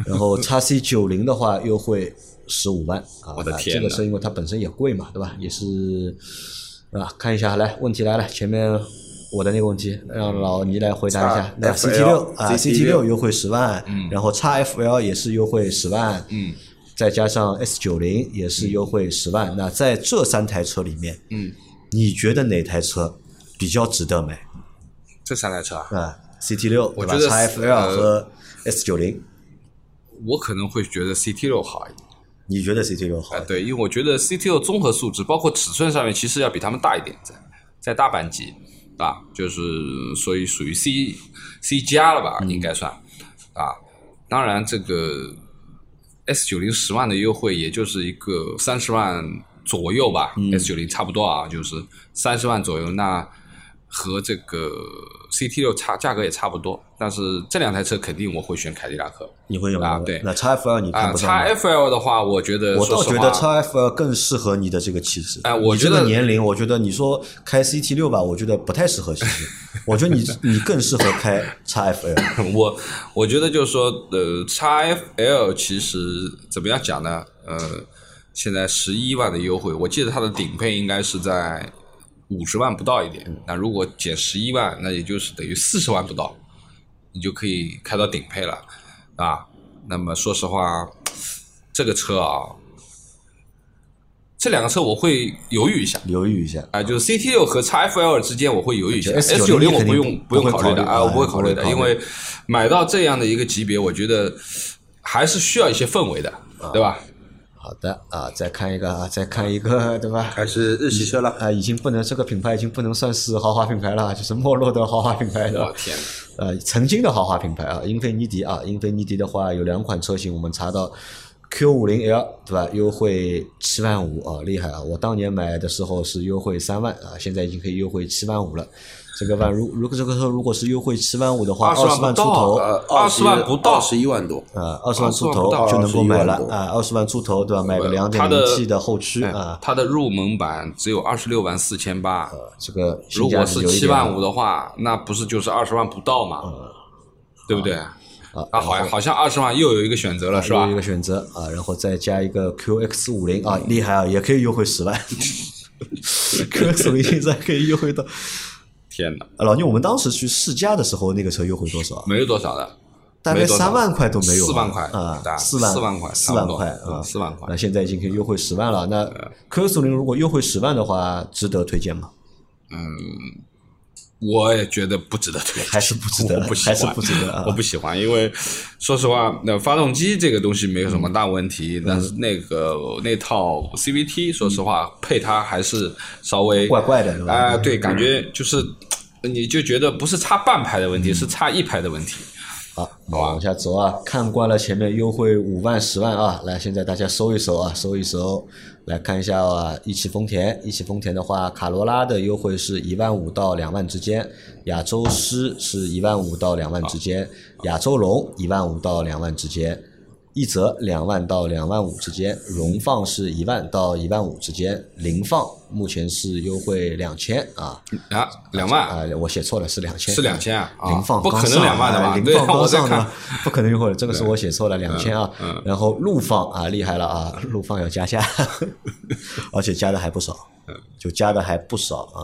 然后叉 C 九零的话优惠十五万啊，我的天，这个车因为它本身也贵嘛，对吧？也是啊，看一下来，问题来了，前面我的那个问题让老倪来回答一下。那 CT 六啊，CT 六优惠十万，然后叉 FL 也是优惠十万，嗯。再加上 S 九零也是优惠十万，那在这三台车里面，嗯，你觉得哪台车比较值得买？这三台车啊，CT 六对吧我觉得？XFL 呃和 S 九零，我可能会觉得 CT 六好一点。你觉得 CT 六好啊，？对，因为我觉得 CT 六综合素质，包括尺寸上面，其实要比他们大一点，在在大半级啊，就是所以属于 C C 加了吧，应该算啊。当然，这个 S 九零十万的优惠，也就是一个三十万左右吧、s 九零差不多啊，就是三十万左右，那和这个 CT 六差价格也差不多。但是这两台车肯定我会选凯迪拉克你会用啊对那 XFL 你看啊。不上吗？XFL 的话，我觉得我倒觉得 XFL 更适合你的这个气质。哎我觉得年龄，我觉得你说开 CT 六吧，我觉得不太适合。其实，我觉得你 你更适合开 XFL。我我觉得就是说，呃，XFL 其实怎么样讲呢？呃，现在十一万的优惠，我记得它的顶配应该是在五十万不到一点。那如果减十一万，那也就是等于四十万不到，你就可以开到顶配了啊。那么说实话，这个车啊，这两个车我会犹豫一下。犹豫一下，啊，就是 CT 六和 XFL 之间，我会犹豫一下。S S90 九零我不用不用考虑的啊，我不会考虑的，因为买到这样的一个级别，我觉得还是需要一些氛围的，啊对吧？好的啊，再看一个啊，再看一个，对吧？还是日系车了。啊，已经不能这个品牌已经不能算是豪华品牌了，就是没落的豪华品牌了。我天哪！呃，曾经的豪华品牌啊，英菲尼迪啊，英菲尼迪的话有两款车型，我们查到 Q 五零 L 对吧？优惠七万五啊，厉害啊！我当年买的时候是优惠三万啊，现在已经可以优惠七万五了。这个万如如果这个车如果是优惠七万五的话，二十万出头，二十万不到二十一万多。啊，二十万出20万不到头就能够买了21万多啊，二十万出头对吧？买个两点零 T 的后驱哎啊，它的入门版只有二十六万四千八，这个如果是七万五的话，那不是就是二十万不到嘛？对不对？啊，啊，好像好像二十万又有一个选择了，是吧有一？个选择啊，然后再加一个 QX 五零啊，厉害啊，也可以优惠十万。QX 五零现在可以优惠到，天哪，啊老聂，我们当时去试驾的时候，那个车优惠多少啊？没有多少的，大概三万块都没有啊，四万块啊，四万四万块四万块啊，嗯四万块那现在已经可以优惠十万了。那 QX 五零如果优惠十万的话，值得推荐吗？我也觉得不值得推荐，还是不值得我不喜欢，还是不值得啊。我不喜欢，因为说实话，那发动机这个东西没有什么大问题，嗯。但是那个那套 CVT，说实话，配它还是稍微怪怪的是吧？啊、对，感觉就是你就觉得不是差半排的问嗯。题，是差一排的问题。好，往下走啊，看惯了前面优惠五万、十万啊，来，现在大家搜一搜啊，搜一搜，来看一下啊，一汽丰田，一汽丰田的话，卡罗拉的优惠是一万五到两万之间，亚洲狮是一万五到两万之间，亚洲龙一万五到两万之间，奕泽两万到两万五之间，荣放是一万到一万五之间，凌放目前是优惠两千啊。啊，两万啊，我写错了，是两千，是2000啊啊零放不可能两万的吧啊零放刚我在看上的，不可能优惠，这个是我写错了，两千啊嗯。然后陆放啊，厉害了啊，陆放要加价，而且加的还不少，嗯就加的还不少啊。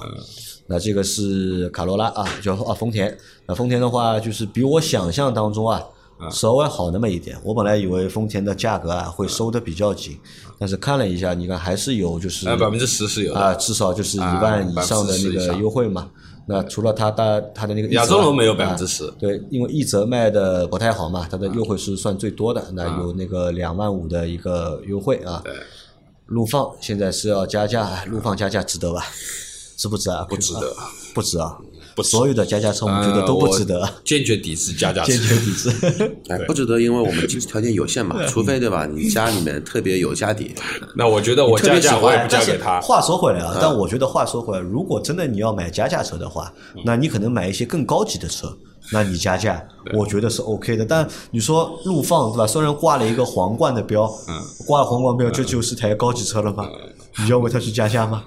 那这个是卡罗拉啊，就啊丰田，那丰田的话就是比我想象当中啊。嗯稍微好那么一点，我本来以为丰田的价格啊会收的比较紧，但是看了一下，你看还是有就是呃，百分之十是有。啊，至少就是一啊万以上的那个优惠嘛。那除了它的它的那个亚洲龙没有百分之十对，因为一折卖的不太好嘛，它的优惠是算最多的，那有那个两万五的一个优惠啊。对，陆放现在是要加价，哎陆放加价值得吧？值不值啊？不值得，不值啊！不所有的加价车我们觉得都不值得，呃坚决抵制加价 坚。决抵制。哎，不值得，因为我们经济条件有限嘛，除非对吧？你家里面特别有家底，那我觉得我加价我也不加但是给他。话说回来啊，但我觉得话说回来，如果真的你要买加价车的话，那你可能买一些更高级的车，那你加价，我觉得是 OK 的。但你说陆放对吧？虽然挂了一个皇冠的标，挂了皇冠标，这就是台高级车了吗？你要为它去加价吗？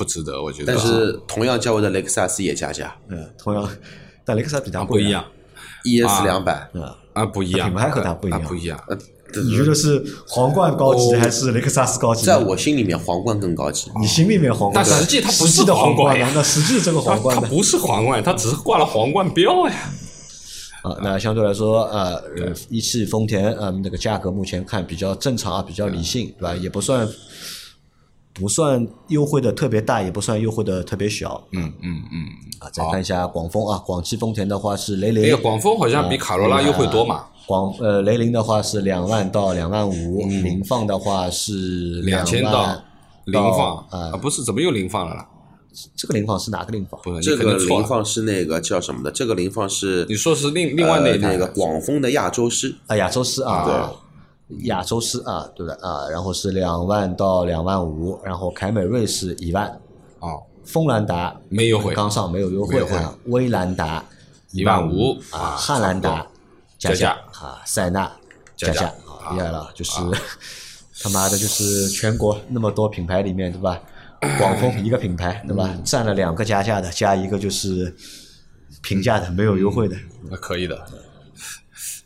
不值得，我觉得。但是同样价位的雷克萨斯也加价嗯，同样，但雷克萨斯比它不一样，ES 两百，嗯，啊，不一样，品牌和它不一样啊不一样。你觉得是皇冠高级还是雷克萨斯高级？在我心里面皇冠更高级。你心里面皇冠，但实际它不是皇皇冠呀？那实际这个皇冠？它不是皇冠，它只是挂了皇冠标呀。啊，那相对来说，呃，呃一汽丰田，嗯，那个价格目前看比较正常啊，比较理性，对吧？也不算不算优惠的特别大，也不算优惠的特别小。嗯嗯嗯，啊，再看一下广丰啊，广汽丰田的话是雷凌，那个广丰好像比卡罗拉优惠多嘛，广呃雷凌的话是两万到两万五，凌放的话是两千到万零放啊啊，不是怎么又零放了啦？这个凌放是哪个凌放？不是，这。个凌放是那个叫什么的？这个凌放是你说是另另外那那个广丰的亚洲狮，啊，亚洲狮啊，亚洲狮啊，对的啊，然后是两万到两万五，然后凯美瑞是一万，哦，锋兰达没优惠刚上没有优惠啊，威兰达一万五啊，汉兰达加价啊，塞纳加价厉害了，就是他妈的，就是全国那么多品牌里面，对吧？广丰一个品牌，对吧？占了两个加价的，加一个就是平价的，没有优惠的。那可以的。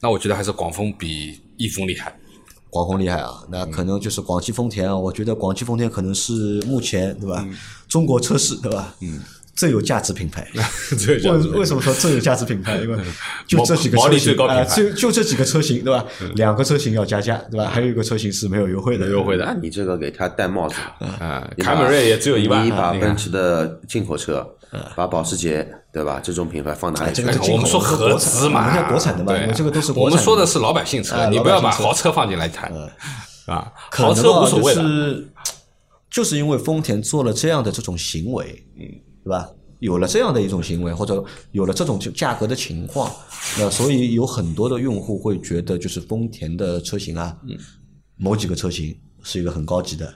那我觉得还是广丰比益丰厉害。广丰厉害啊，那可能就是广汽丰田啊，我觉得广汽丰田可能是目前对吧，中国车市对吧，嗯，最有价值品牌。这为为什么说最有价值品牌？因为 就这几个毛利车型啊，最高就就这几个车型对吧？两个车型要加价对吧？还有一个车型是没有优惠的，优惠的那你这个给他戴帽子。啊，凯美瑞也只有一万，你把奔驰的进口车，把保时捷对吧？这种品牌放哪里？去这？个我们说合资嘛，我们现在国产的嘛对因为这个都是我国产的们说的是老百姓车，啊你不要把豪车放进来谈啊，豪车无所谓就是因为丰田做了这样的这种行为，嗯，对吧？有了这样的一种行为，或者有了这种价格的情况，那所以有很多的用户会觉得，就是丰田的车型啊，嗯。某几个车型是一个很高级的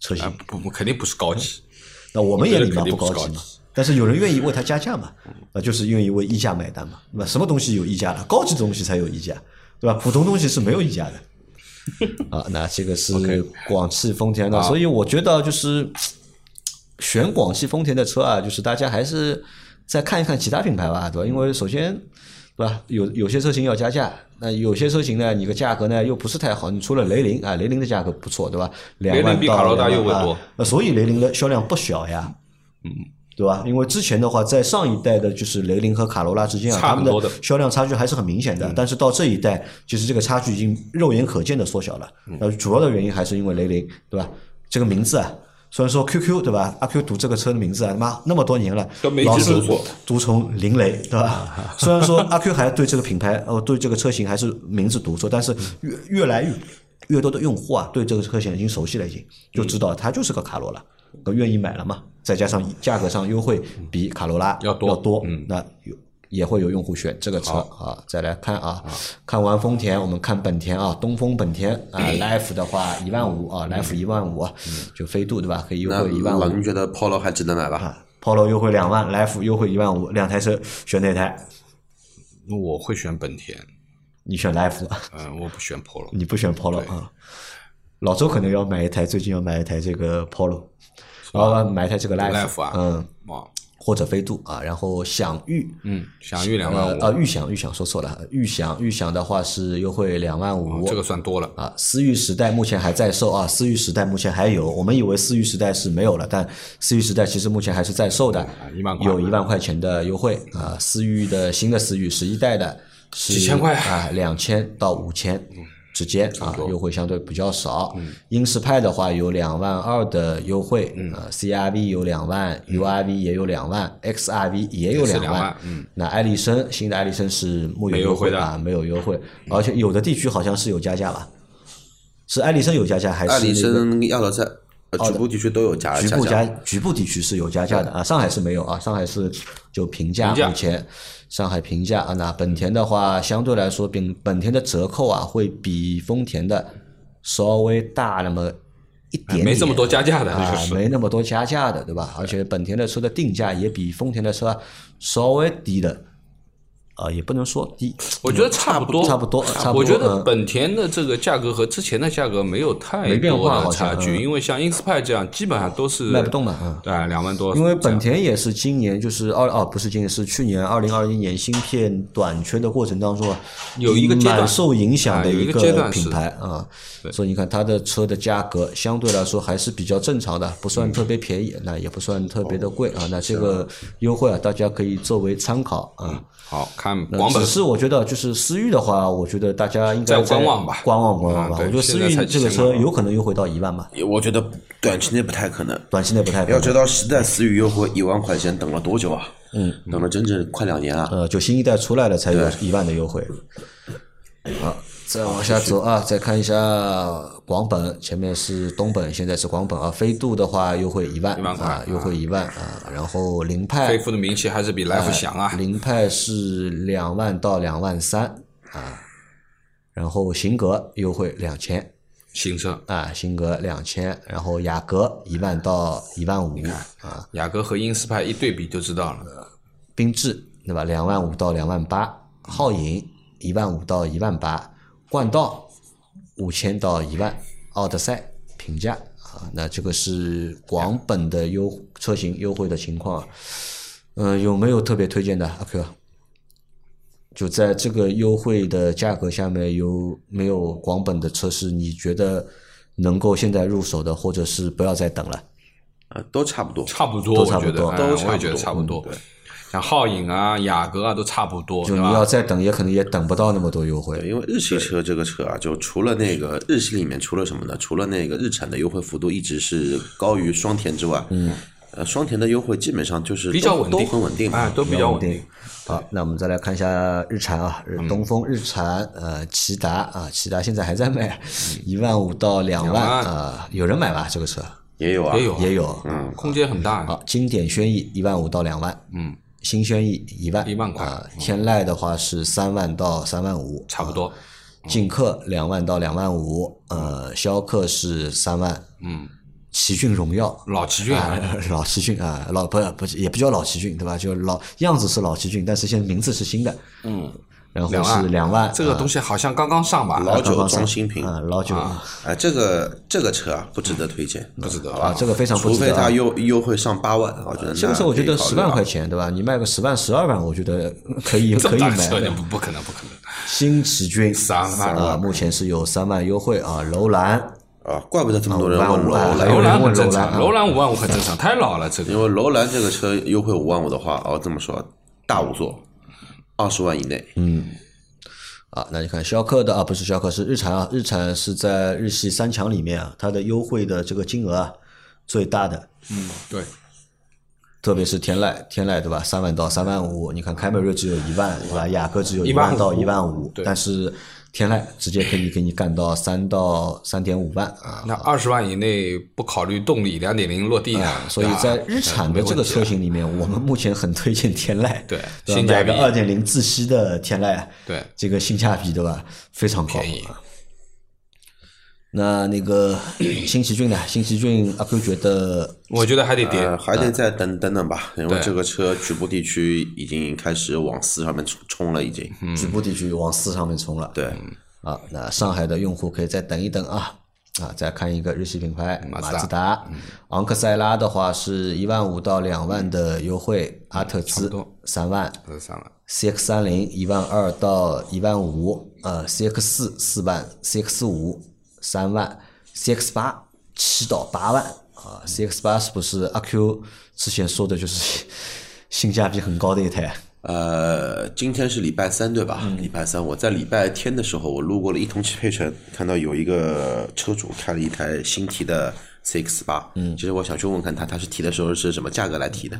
车型，啊不不，肯定不是高级，那我们眼里嘛我觉得肯定不高级嘛但是有人愿意为它加价嘛，那就是愿意为溢价买单嘛。那么什么东西有溢价了？高级的东西才有溢价，对吧？普通东西是没有溢价的。啊，那这个是广汽丰田的，所以我觉得就是选广汽丰田的车啊，就是大家还是再看一看其他品牌吧，对吧？因为首先，对吧？有有些车型要加价，那有些车型呢，你个价格呢又不是太好。你除了雷凌啊，雷凌的价格不错，对吧？两雷万多啊所以雷凌的销量不小呀。嗯。对吧？因为之前的话，在上一代的就是雷凌和卡罗拉之间啊，他们的销量差距还是很明显的。但是到这一代，其实这个差距已经肉眼可见的缩小了。那主要的原因还是因为雷凌，对吧？这个名字啊，虽然说 QQ 对吧？阿 Q 读这个车的名字啊，他妈那么多年了，都没老是读成林雷，对吧？虽然说阿 Q 还对这个品牌，哦，对这个车型还是名字读错，但是越越来越越多的用户啊，对这个车型已经熟悉了，已经就知道它就是个卡罗拉，都愿意买了嘛。再加上价格上优惠比卡罗拉要多要多，嗯那有也会有用户选这个车啊。再来看啊，看完丰田，我们看本田啊，东风本田啊，Life 的话一万五啊，Life 一万五，就飞度对吧？可以优惠一万五老。您觉得 Polo 还值得买吧？啊，Polo 优惠两万，Life 优惠一万五，两台车选哪台？那我会选本田，你选 Life 的，嗯，我不选 Polo。你不选 Polo 啊？老周可能要买一台，最近要买一台这个 Polo，然后买一台这个 Life，Life 啊嗯，哇，或者飞度啊，然后享域，嗯，享域两万五，呃呃，预享预享说错了，预享预享的话是优惠两万五，这个算多了。啊，思域时代目前还在售啊，思域时代目前还有，我们以为思域时代是没有了，但思域时代其实目前还是在售的，一万块。有一万块钱的优惠啊。思域的新的思域十一代的是几千块啊，两千到五千之间啊，优惠相对比较少。英仕派的话有两万二的优惠，啊，CRV 有两万，URV 也有两万，XRV 也有两万。嗯。那艾力绅新的艾力绅是没有优惠的。啊，没有优惠，而且有的地区好像是有加价吧？是艾力绅有加价还是艾力那个绅、亚罗在呃局部地区都有加局部加加局部地区是有加价的啊？上海是没有啊，上海是就平价，目前上海平价啊。那本田的话，相对来说，本本田的折扣啊，会比丰田的稍微大那么一点点，没这么多加价的啊就，是没那么多加价的，对吧？而且本田的车的定价也比丰田的车稍微低的，啊，也不能说低，我觉得差不多，差不多差不多我觉得嗯本田的这个价格和之前的价格没有太没变化多的差距，嗯因为像 Inspire 这样，基本上都是卖不动的嗯对，两万多。因为本田也是今年就是二哦不是今年是去年二零二一年芯片短缺的过程当中啊，有一个蛮受影响的一一个阶段品牌啊，所以你看它的车的价格相对来说还是比较正常的，不算特别便宜，那也不算特别的贵啊，那这个优惠啊大家可以作为参考啊。好看看广本只是我觉得，就是思域的话，我觉得大家应该观望吧观望观望吧。我觉得思域这个车有可能优惠到一万吧，我觉得短期内不太可能。短期内不太可能。要知道时代思域优惠一万块钱等了多久啊？嗯，等了整整快两年啊。呃，就新一代出来了才有一万的优惠。好，再往下走啊，再看一下广本，前面是东本，现在是广本啊。飞度的话优惠一万，1万块啊，优惠一万啊。然后凌派飞，度的名气还是比来福强啊。凌派是两万到两万三啊。然后型格优惠两千新车，啊，型格两千，然后雅阁一万到一万五啊。雅阁和英仕派一对比就知道了。缤智对吧？两万五到两万八，皓影一万五到一万八，冠道五千到一万，奥德赛平价啊，那这个是广本的优车型优惠的情况。嗯、有没有特别推荐的阿 Q？就在这个优惠的价格下面，有没有广本的车是你觉得能够现在入手的，或者是不要再等了？啊，都差不多。差不多，都我觉得，差不多哎都差不我也觉得差不多嗯对。像皓影啊、雅阁啊都差不多，就你要再等，也可能也等不到那么多优惠。因为日系车这个车啊，就除了那个日系里面，除了什么呢？除了那个日产的优惠幅度一直是高于双田之外，嗯，呃，双田的优惠基本上就是比较稳定，都很稳定嘛哎，都比较稳定。好，那我们再来看一下日产啊，东风日产，呃，骐达啊，骐达现在还在卖，一万五到两万啊，有人买吧？这个车也有啊，也有啊也有。嗯，空间很大。好，经典轩逸一万五到两万，嗯，新轩逸一万，一万块。啊，天籁的话是三万到三万五，差不多。劲客两万到两万五，呃，逍客是三万，嗯，奇骏荣耀。老奇骏。老奇骏啊，老不不也不叫老奇骏对吧？就老样子是老奇骏，但是现在名字是新的，嗯，然后两万是两万，这个东西好像刚刚上吧？老九装新品啊，老九啊，哎，这个这个车啊，不值得推荐，不值得啊？这个非常不除值得除非它优优惠上八万，我觉得这个车我觉得十万块钱，对吧？你卖个十万十二万，我觉得可以 可以买。不不可能，不可能。新奇骏三万啊，目前是有三万优惠啊，楼兰啊，怪不得这么多人啊问楼兰，楼兰很正常，楼兰五万五很正常，太老了这个。因为楼兰这个车优惠五万五的话，哦，这么说，大五座，二十万以内，嗯啊，那你看逍客的啊，不是逍客是日产啊，日产是在日系三强里面啊，它的优惠的这个金额啊最大的，嗯，对，特别是天籁，天籁对吧？三万到三万五，你看凯美瑞只有一万对吧？雅阁只有一万到一万五，对但是天籁直接可以给你干到三到三点五万啊。那二十万以内不考虑动力，两点零落地啊，所以在日产的这个车，型里面，我们目前很推荐天籁，对吧性价比买个二点零自吸的天籁，对这个性价比对吧？非常高便宜啊。那那个新奇骏呢？新奇骏阿 Q 觉得我觉得还得跌呃，，还得再等等等吧，因为这个车局部地区已经开始往四上面冲冲了，已经，局部地区往四上面冲了，对，啊，那上海的用户可以再等一等啊。啊，再看一个日系品牌马自达自达，昂克赛拉的话是一万五到两万的优惠，阿特兹三万，三万。CX 三零一万二到一万五，呃，CX 四四万，CX 五三万，CX 八七到八万啊，CX 八是不是阿 Q 之前说的就是 性价比很高的一台？呃，今天是礼拜三对吧？礼拜三，我在礼拜天的时候，我路过了一通汽配城，看到有一个车主开了一台新提的 CX 八。嗯，其实我想去问看他，他是提的时候是什么价格来提的？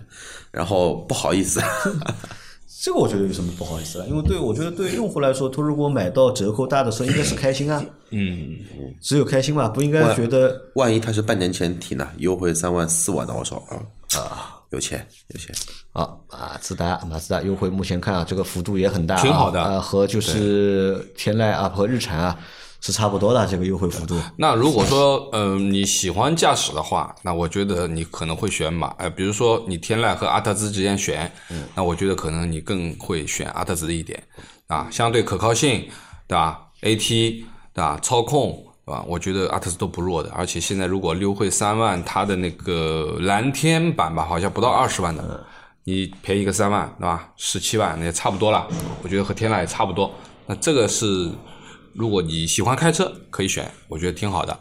然后不好意思，这个我觉得有什么不好意思啊？因为对我觉得对用户来说，他如果买到折扣大的车，应该是开心啊。嗯，只有开心嘛，不应该觉得万一他是半年前提呢？优惠三万四万多少啊？啊，有钱有钱。啊，马自达，马自达优惠目前看啊，这个幅度也很大、啊，挺好的啊，和就是天籁啊和日产啊是差不多的这个优惠幅度。那如果说，嗯、你喜欢驾驶的话，那我觉得你可能会选马，呃，比如说你天籁和阿特兹之间选，那我觉得可能你更会选阿特兹一点，啊，相对可靠性，对吧？AT，对吧？操控，对吧？我觉得阿特兹都不弱的，而且现在如果优惠三万，它的那个蓝天版吧，好像不到二十万的，你赔一个三万，对吧？十七万那也差不多了，我觉得和天籁也差不多。那这个是如果你喜欢开车，可以选，我觉得挺好的。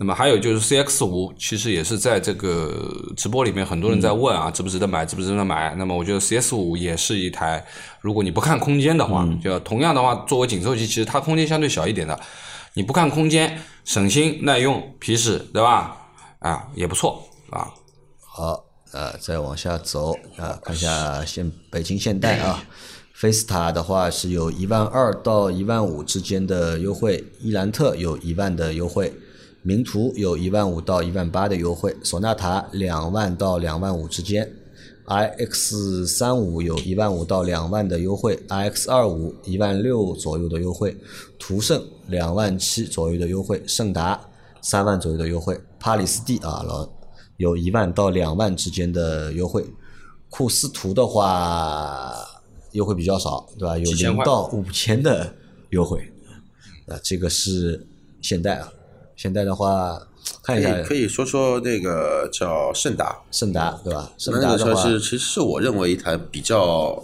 那么还有就是 CX 五，其实也是在这个直播里面很多人在问啊，值不值得买，值不值得买？那么我觉得 CS 五也是一台，如果你不看空间的话，就同样的话，作为紧凑级，其实它空间相对小一点的，你不看空间，省心耐用，皮实，对吧？啊，也不错啊。好，呃，再往下走啊，看一下现北京现代啊，菲斯塔的话是有一万二到一万五之间的优惠，伊兰特有一万的优惠。名图有一万五到一万八的优惠，索纳塔两万到两万五之间，iX 三五有一万五到两万的优惠，iX 二五一万六左右的优惠，途胜两万七左右的优惠，胜达三万左右的优惠，帕里斯蒂啊老有一万到两万之间的优惠，库斯图的话优惠比较少，对吧？有零到五千的优惠，啊，这个是现代啊。现代的话，看一下可以说说那个叫胜达，胜达对吧？胜达的话是，其实是我认为一台比较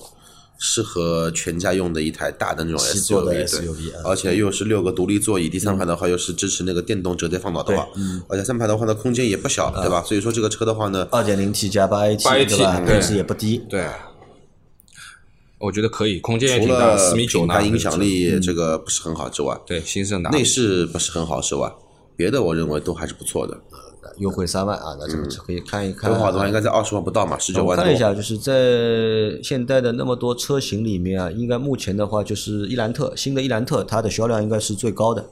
适合全家用的一台大的那种 SUV，而且又是六个独立座椅，第三排的话又是支持那个电动折叠放倒的话，而且三排的话呢空间也不小，对吧？所以说这个车的话呢，二点零 T 加八 AT 对吧？配置也不低，对，我觉得可以，空间也挺大，四米九呢，影响力这个不是很好之外，对，新胜达内饰不是很好之外。别的我认为都还是不错的，优惠三万啊，那这个可以看一看。优惠的话应该在二十万不到嘛，十九万多。看一下，就是在现代的那么多车型里面啊，应该目前的话就是伊兰特，新的伊兰特它的销量应该是最高的，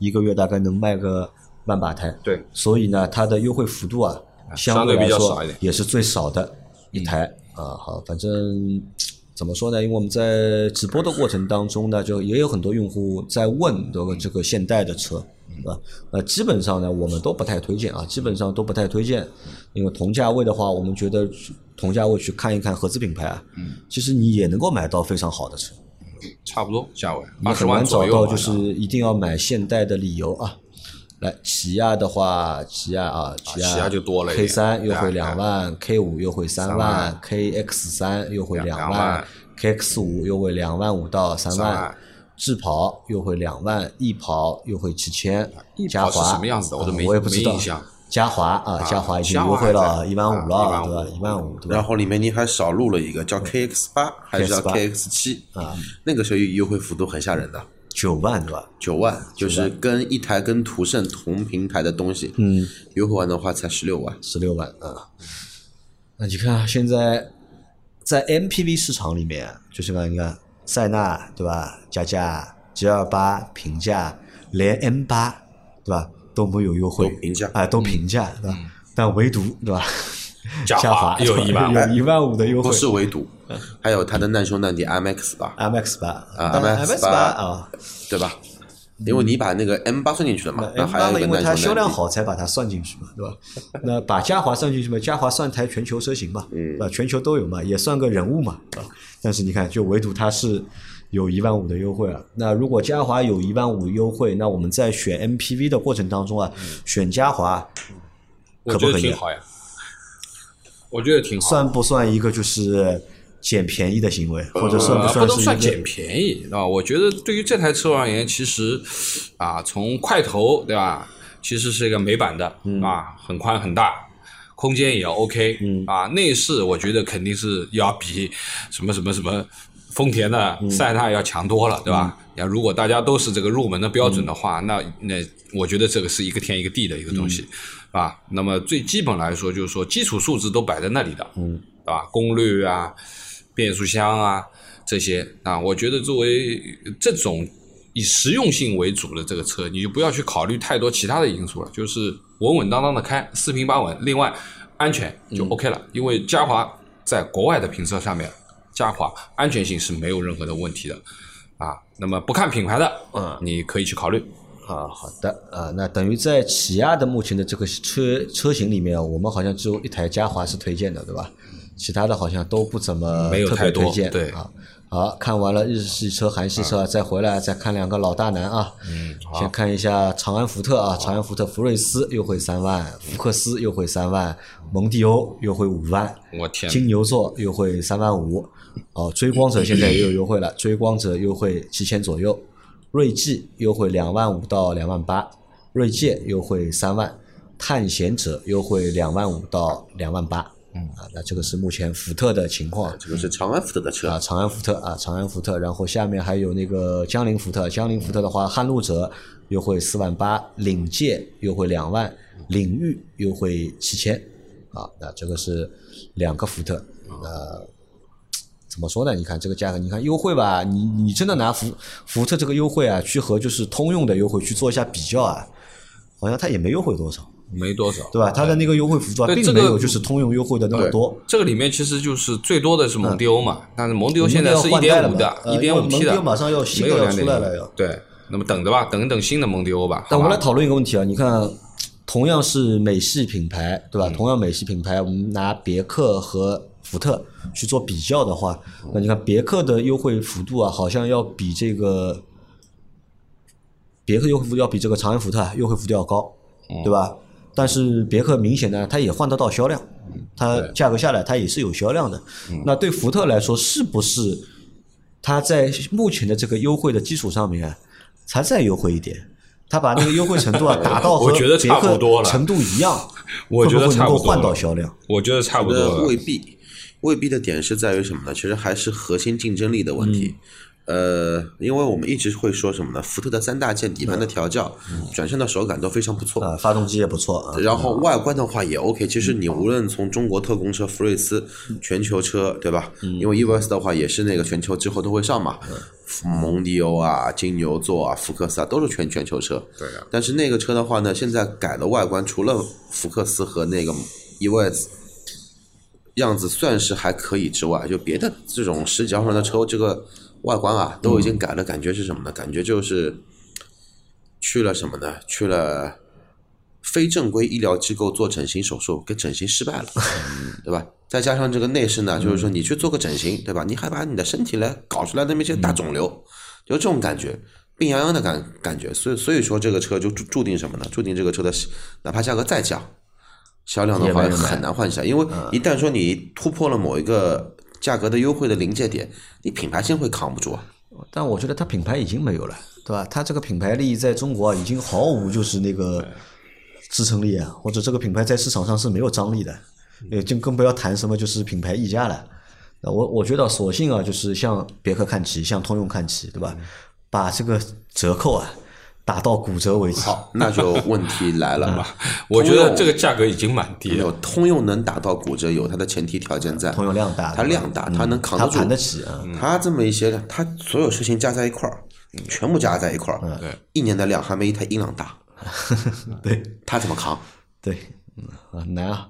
一个月大概能卖个万把台。对，所以呢，它的优惠幅度啊，相对来说也是最少的一台啊。好，反正怎么说呢？因为我们在直播的过程当中呢，就也有很多用户在问这个这个现代的车。对吧？呃，基本上呢，我们都不太推荐啊，基本上都不太推荐，因为同价位的话，我们觉得同价位去看一看合资品牌啊，嗯，其实你也能够买到非常好的车，差不多价位，你很难找到就是一定要买现代的理由啊。来，起亚的话，起亚啊，起亚就多了，K 三优惠两万，K 五优惠三万，KX 三优惠两万，KX 五优惠两万五到三万。智跑优惠两万，易跑优惠七千，嘉华什么样子的？我都没我也不知道。嘉华啊，嘉华已经优惠了一万五了，对吧？一万五，然后里面你还少录了一个叫 KX 八，还是叫 KX 七啊？那个时候优惠幅度很吓人的，九万对吧？九万就是跟一台跟途胜同平台的东西，嗯，优惠完的话才十六万，十六万啊。那你看现在在 MPV 市场里面，就是讲你看。塞纳对吧？加价 G 二八平价，连 M 八对吧都没有优惠，平价啊都平价对吧？但唯独对吧？嘉华 有一万有一万五的优惠，不是唯独，还有它的难兄难弟 MX 八，MX 八啊，MX 八啊，对吧？因为你把那个 M 八算进去了嘛，那还有一个因为它销量好才把它算进去嘛，对吧？那把嘉华算进去嘛，嘉华算台全球车型嘛，啊，全球都有嘛，也算个人物嘛，啊。但是你看，就唯独它是有一万五的优惠啊。那如果嘉华有一万五优惠，那我们在选 MPV 的过程当中啊，选嘉华可不可以？挺好呀。我觉得挺好。算不算一个就是捡便宜的行为，或者算不算？不能算捡便宜啊！我觉得对于这台车而言，其实啊，从块头对吧，其实是一个美版的啊，很宽很大。空间也 OK，啊，内饰我觉得肯定是要比什么什么什么丰田的塞纳要强多了，对吧？要如果大家都是这个入门的标准的话，那那我觉得这个是一个天一个地的一个东西，啊，那么最基本来说就是说基础素质都摆在那里的，嗯，对吧？功率啊，变速箱啊这些啊，我觉得作为这种以实用性为主的这个车，你就不要去考虑太多其他的因素了，就是。稳稳当当的开，四平八稳。另外，安全就 OK 了，因为嘉华在国外的评测上面，嘉华安全性是没有任何的问题的啊。那么不看品牌的，嗯，你可以去考虑啊。好的啊，那等于在起亚的目前的这个车车型里面，我们好像只有一台嘉华是推荐的，对吧？其他的好像都不怎么没有特别推荐，对啊。好看完了日系车、韩系车，再回来再看两个老大难啊。嗯，先看一下长安福特啊，长安福特福睿斯优惠三万，福克斯优惠三万，蒙迪欧优惠五万，我天，金牛座优惠三万五。哦，追光者现在也有优惠了，追光者优惠七千左右，锐际优惠两万五到两万八，锐界优惠三万，探险者优惠两万五到两万八。嗯啊，那这个是目前福特的情况。这个是长安福特的车啊，长安福特啊，长安福特，然后下面还有那个江铃福特，江铃福特的话，撼路者优惠四万八，领界优惠两万，领域优惠七千，啊，那这个是两个福特，呃，怎么说呢？你看这个价格，你看优惠吧，你你真的拿福福特这个优惠啊，去和就是通用的优惠去做一下比较啊，好像它也没优惠多少，没多少，对吧？它的那个优惠幅度啊，并没有就是通用优惠的那么多。这个里面其实就是最多的是蒙迪欧嘛，但是蒙迪欧现在是一点五的，呃一点五 T 的，蒙迪欧马上要新的要出来了要对，那么等着吧，等一等新的蒙迪欧吧。但我们来讨论一个问题啊，你看，同样是美系品牌，对嗯吧？同样美系品牌，我们拿别克和福特去做比较的话，嗯那你看别克的优惠幅度啊，好像要比这个别克优惠幅度要比这个长安福特啊优惠幅度要高，嗯对吧？但是别克明显呢，它也换得到销量，它价格下来它也是有销量的。嗯那对福特来说，是不是它在目前的这个优惠的基础上面啊，才再优惠一点？它把那个优惠程度啊 达到和我觉得差不多了别克程度一样，我觉得能够换差不多了到销量？我觉得差不我觉得多了未。必，未必的点是在于什么呢？其实还是核心竞争力的问题。呃，因为我们一直会说什么呢？福特的三大件底盘的调教、转向的手感都非常不错。啊，发动机也不错啊。然后外观的话也 OK，其实你无论从中国特供车福睿斯、全球车，对吧？因为 EVS 的话也是那个全球之后都会上嘛，蒙迪欧啊、金牛座啊、福克斯啊都是全全球车。对的，但是那个车的话呢，现在改了外观，除了福克斯和那个 EVS 样子算是还可以之外，就别的这种十几万的车，这个外观啊都已经改了，感觉是什么呢？感觉就是去了什么呢？去了非正规医疗机构做整形手术，给整形失败了，对吧？再加上这个内饰呢，就是说你去做个整形，对吧？你还把你的身体来搞出来那么一些大肿瘤，就这种感觉。病殃殃的感感觉，所以所以说这个车就注注定什么呢？注定这个车的哪怕价格再降，销量的话很难换下，因为一旦说你突破了某一个价格的优惠的临界点，你品牌先会扛不住啊。但我觉得它品牌已经没有了，对吧？它这个品牌力在中国，已经毫无就是那个支撑力啊，或者这个品牌在市场上是没有张力的，也就更不要谈什么就是品牌溢价了。那我我觉得索性啊，就是向别克看齐，向通用看齐，对吧？把这个折扣啊打到骨折为止。好，那就问题来了嘛。我觉得这个个价格已经蛮低了。通用能打到骨折，有它的前提条件在。通用量大，它量大，它能扛得住，它盘得起啊。它这么一些，它所有事情加在一块儿，全部加在一块儿，对，一年的量还没一台英朗大，对它怎么扛？对，嗯啊难啊。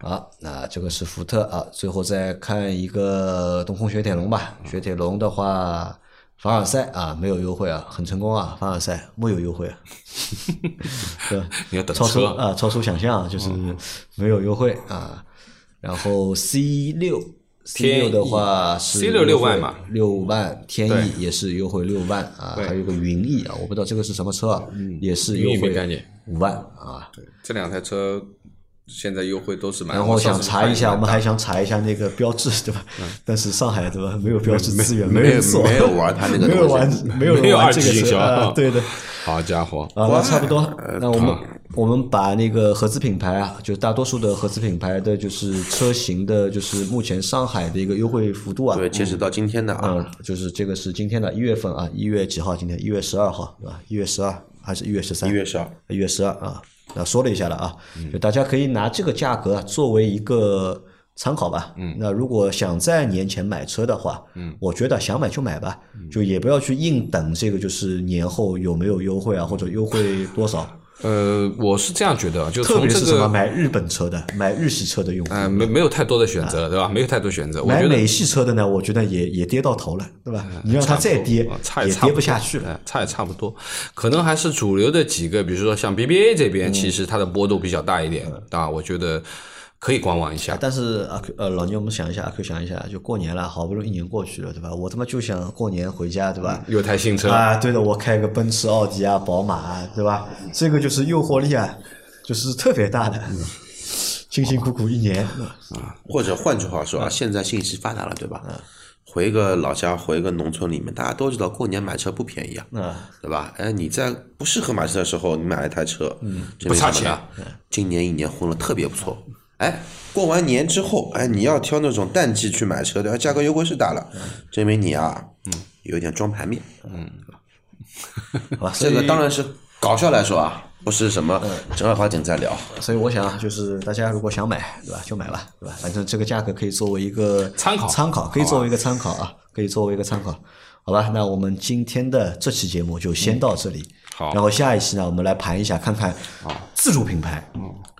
好，那这个是福特啊，最后再看一个东风雪铁龙吧。雪铁龙的话，凡尔赛啊没有优惠啊，很成功啊，凡尔赛没有优惠啊，对吧？你要等超出车啊，超出想象，就是没有优惠啊。然后 C 六 C 六的话是，C 六六万嘛，六万，天对翼也是优惠六万啊，还有个云翼啊，我不知道这个是什么车啊，也是优惠概念五万啊。这两台车现在优惠都是蛮。然后想查一下，我们还想想查一下那个标志，对吧？但是上海对吧，没有标志资源，没有，没有玩它那个 没有玩，没有人没有二玩这个级营销车啊，对的。好家伙，啊，那差不多。那我们我们把那个合资品牌啊，就大多数的合资品牌的，就是车型的，就是目前上海的一个优惠幅度啊。对，截止到今天的啊，嗯，就是这个是今天的一月份啊，一月几号？今天一月十二号，对吧？一月十二还是一月十三？一月十二，一月十二啊，那说了一下了啊，就大家可以拿这个价格作为一个参考吧。嗯，那如果想在年前买车的话，嗯，我觉得想买就买吧，就也不要去硬等这个就是年后有没有优惠啊，或者优惠多少。呃，我是这样觉得，就特从这别是什么个，买日本车的、买日系车的用户，呃，没没有太多的选择，对吧？没有太多选择，我买美系车的呢，我觉得也也跌到头了，对吧？你让它再跌啊，差也也跌差不不下去了。哎差也差不多，可能还是主流的几个，比如说像 BBA 这嗯边，其实它的波动比较大一点啊，我觉得可以观望一下。但是阿 Q 呃，老牛，我们想一下，阿 Q 想一下，就过年了，好不容易一年过去了，对吧？我他妈就想过年回家，对吧？有台新车，啊，对的，我开个奔驰、奥迪啊、宝马啊，对吧？这个就是诱惑力啊，就是特别大的。辛辛苦苦一年，啊或者换句话说啊，现在信息发达了，对吧？回个老家，回个农村里面，大家都知道过年买车不便宜啊，啊，对吧？哎，你在不适合买车的时候，你买了一台车，嗯，不差钱今年一年混的特别不错，哎，过完年之后，哎，你要挑那种淡季去买车，对吧？价格优惠是大了，证明你啊，嗯，有点装盘面，嗯。好吧，这个当然是搞笑来说啊，不是什么正儿八经在聊。所以我想啊，就是大家如果想买，对吧，就买吧，对吧？反正这个价格可以作为一个参考。参考可以作为一个参考啊，可以作为一个参考。好吧，那我们今天的这期节目就先到这里。好。然后下一期呢，我们来盘一下，看看自主品牌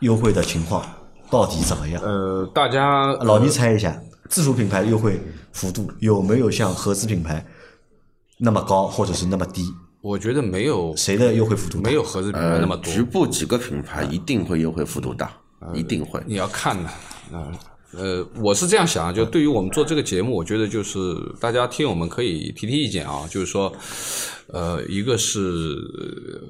优惠的情况到底怎么样。呃，大家老倪猜一下，自主品牌优惠幅度有没有像合资品牌那么高，或者是那么低？我觉得没有谁的优惠幅度没有合资品牌呃那么，多，局部几个品牌一定会优惠幅度大，一定会。你要看的，嗯、呃，我是这样想，就对于我们做这个节目，我觉得就是大家听我们可以提提意见啊，就是说，呃，一个是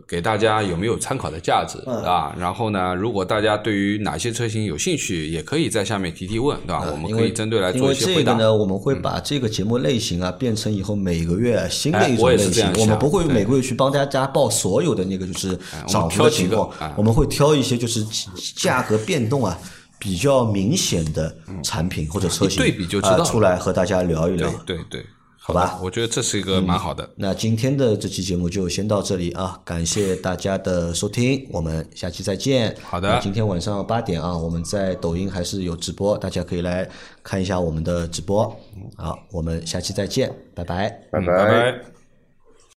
给大家有没有参考的价值啊，然后呢，如果大家对于哪些车型有兴趣，也可以在下面提提问，对吧？我们可以针对来做一些回答。嗯这个呢，我们会把这个节目类型啊变成以后每个月新的一哎我也种类型是这样，我们不会每个月去帮大家报所有的那个就是涨幅挑几个的情况哎，我们会挑一些就是价格变动啊比较明显的产品或者车型，对比就知道出来和大家聊一聊对。对对，好吧我觉得这是一个蛮好的。那今天的这期节目就先到这里啊，感谢大家的收听，我们下期再见。好的今天晚上八点啊，我们在抖音还是有直播，大家可以来看一下我们的直播。好，我们下期再见，拜拜。拜嗯拜拜。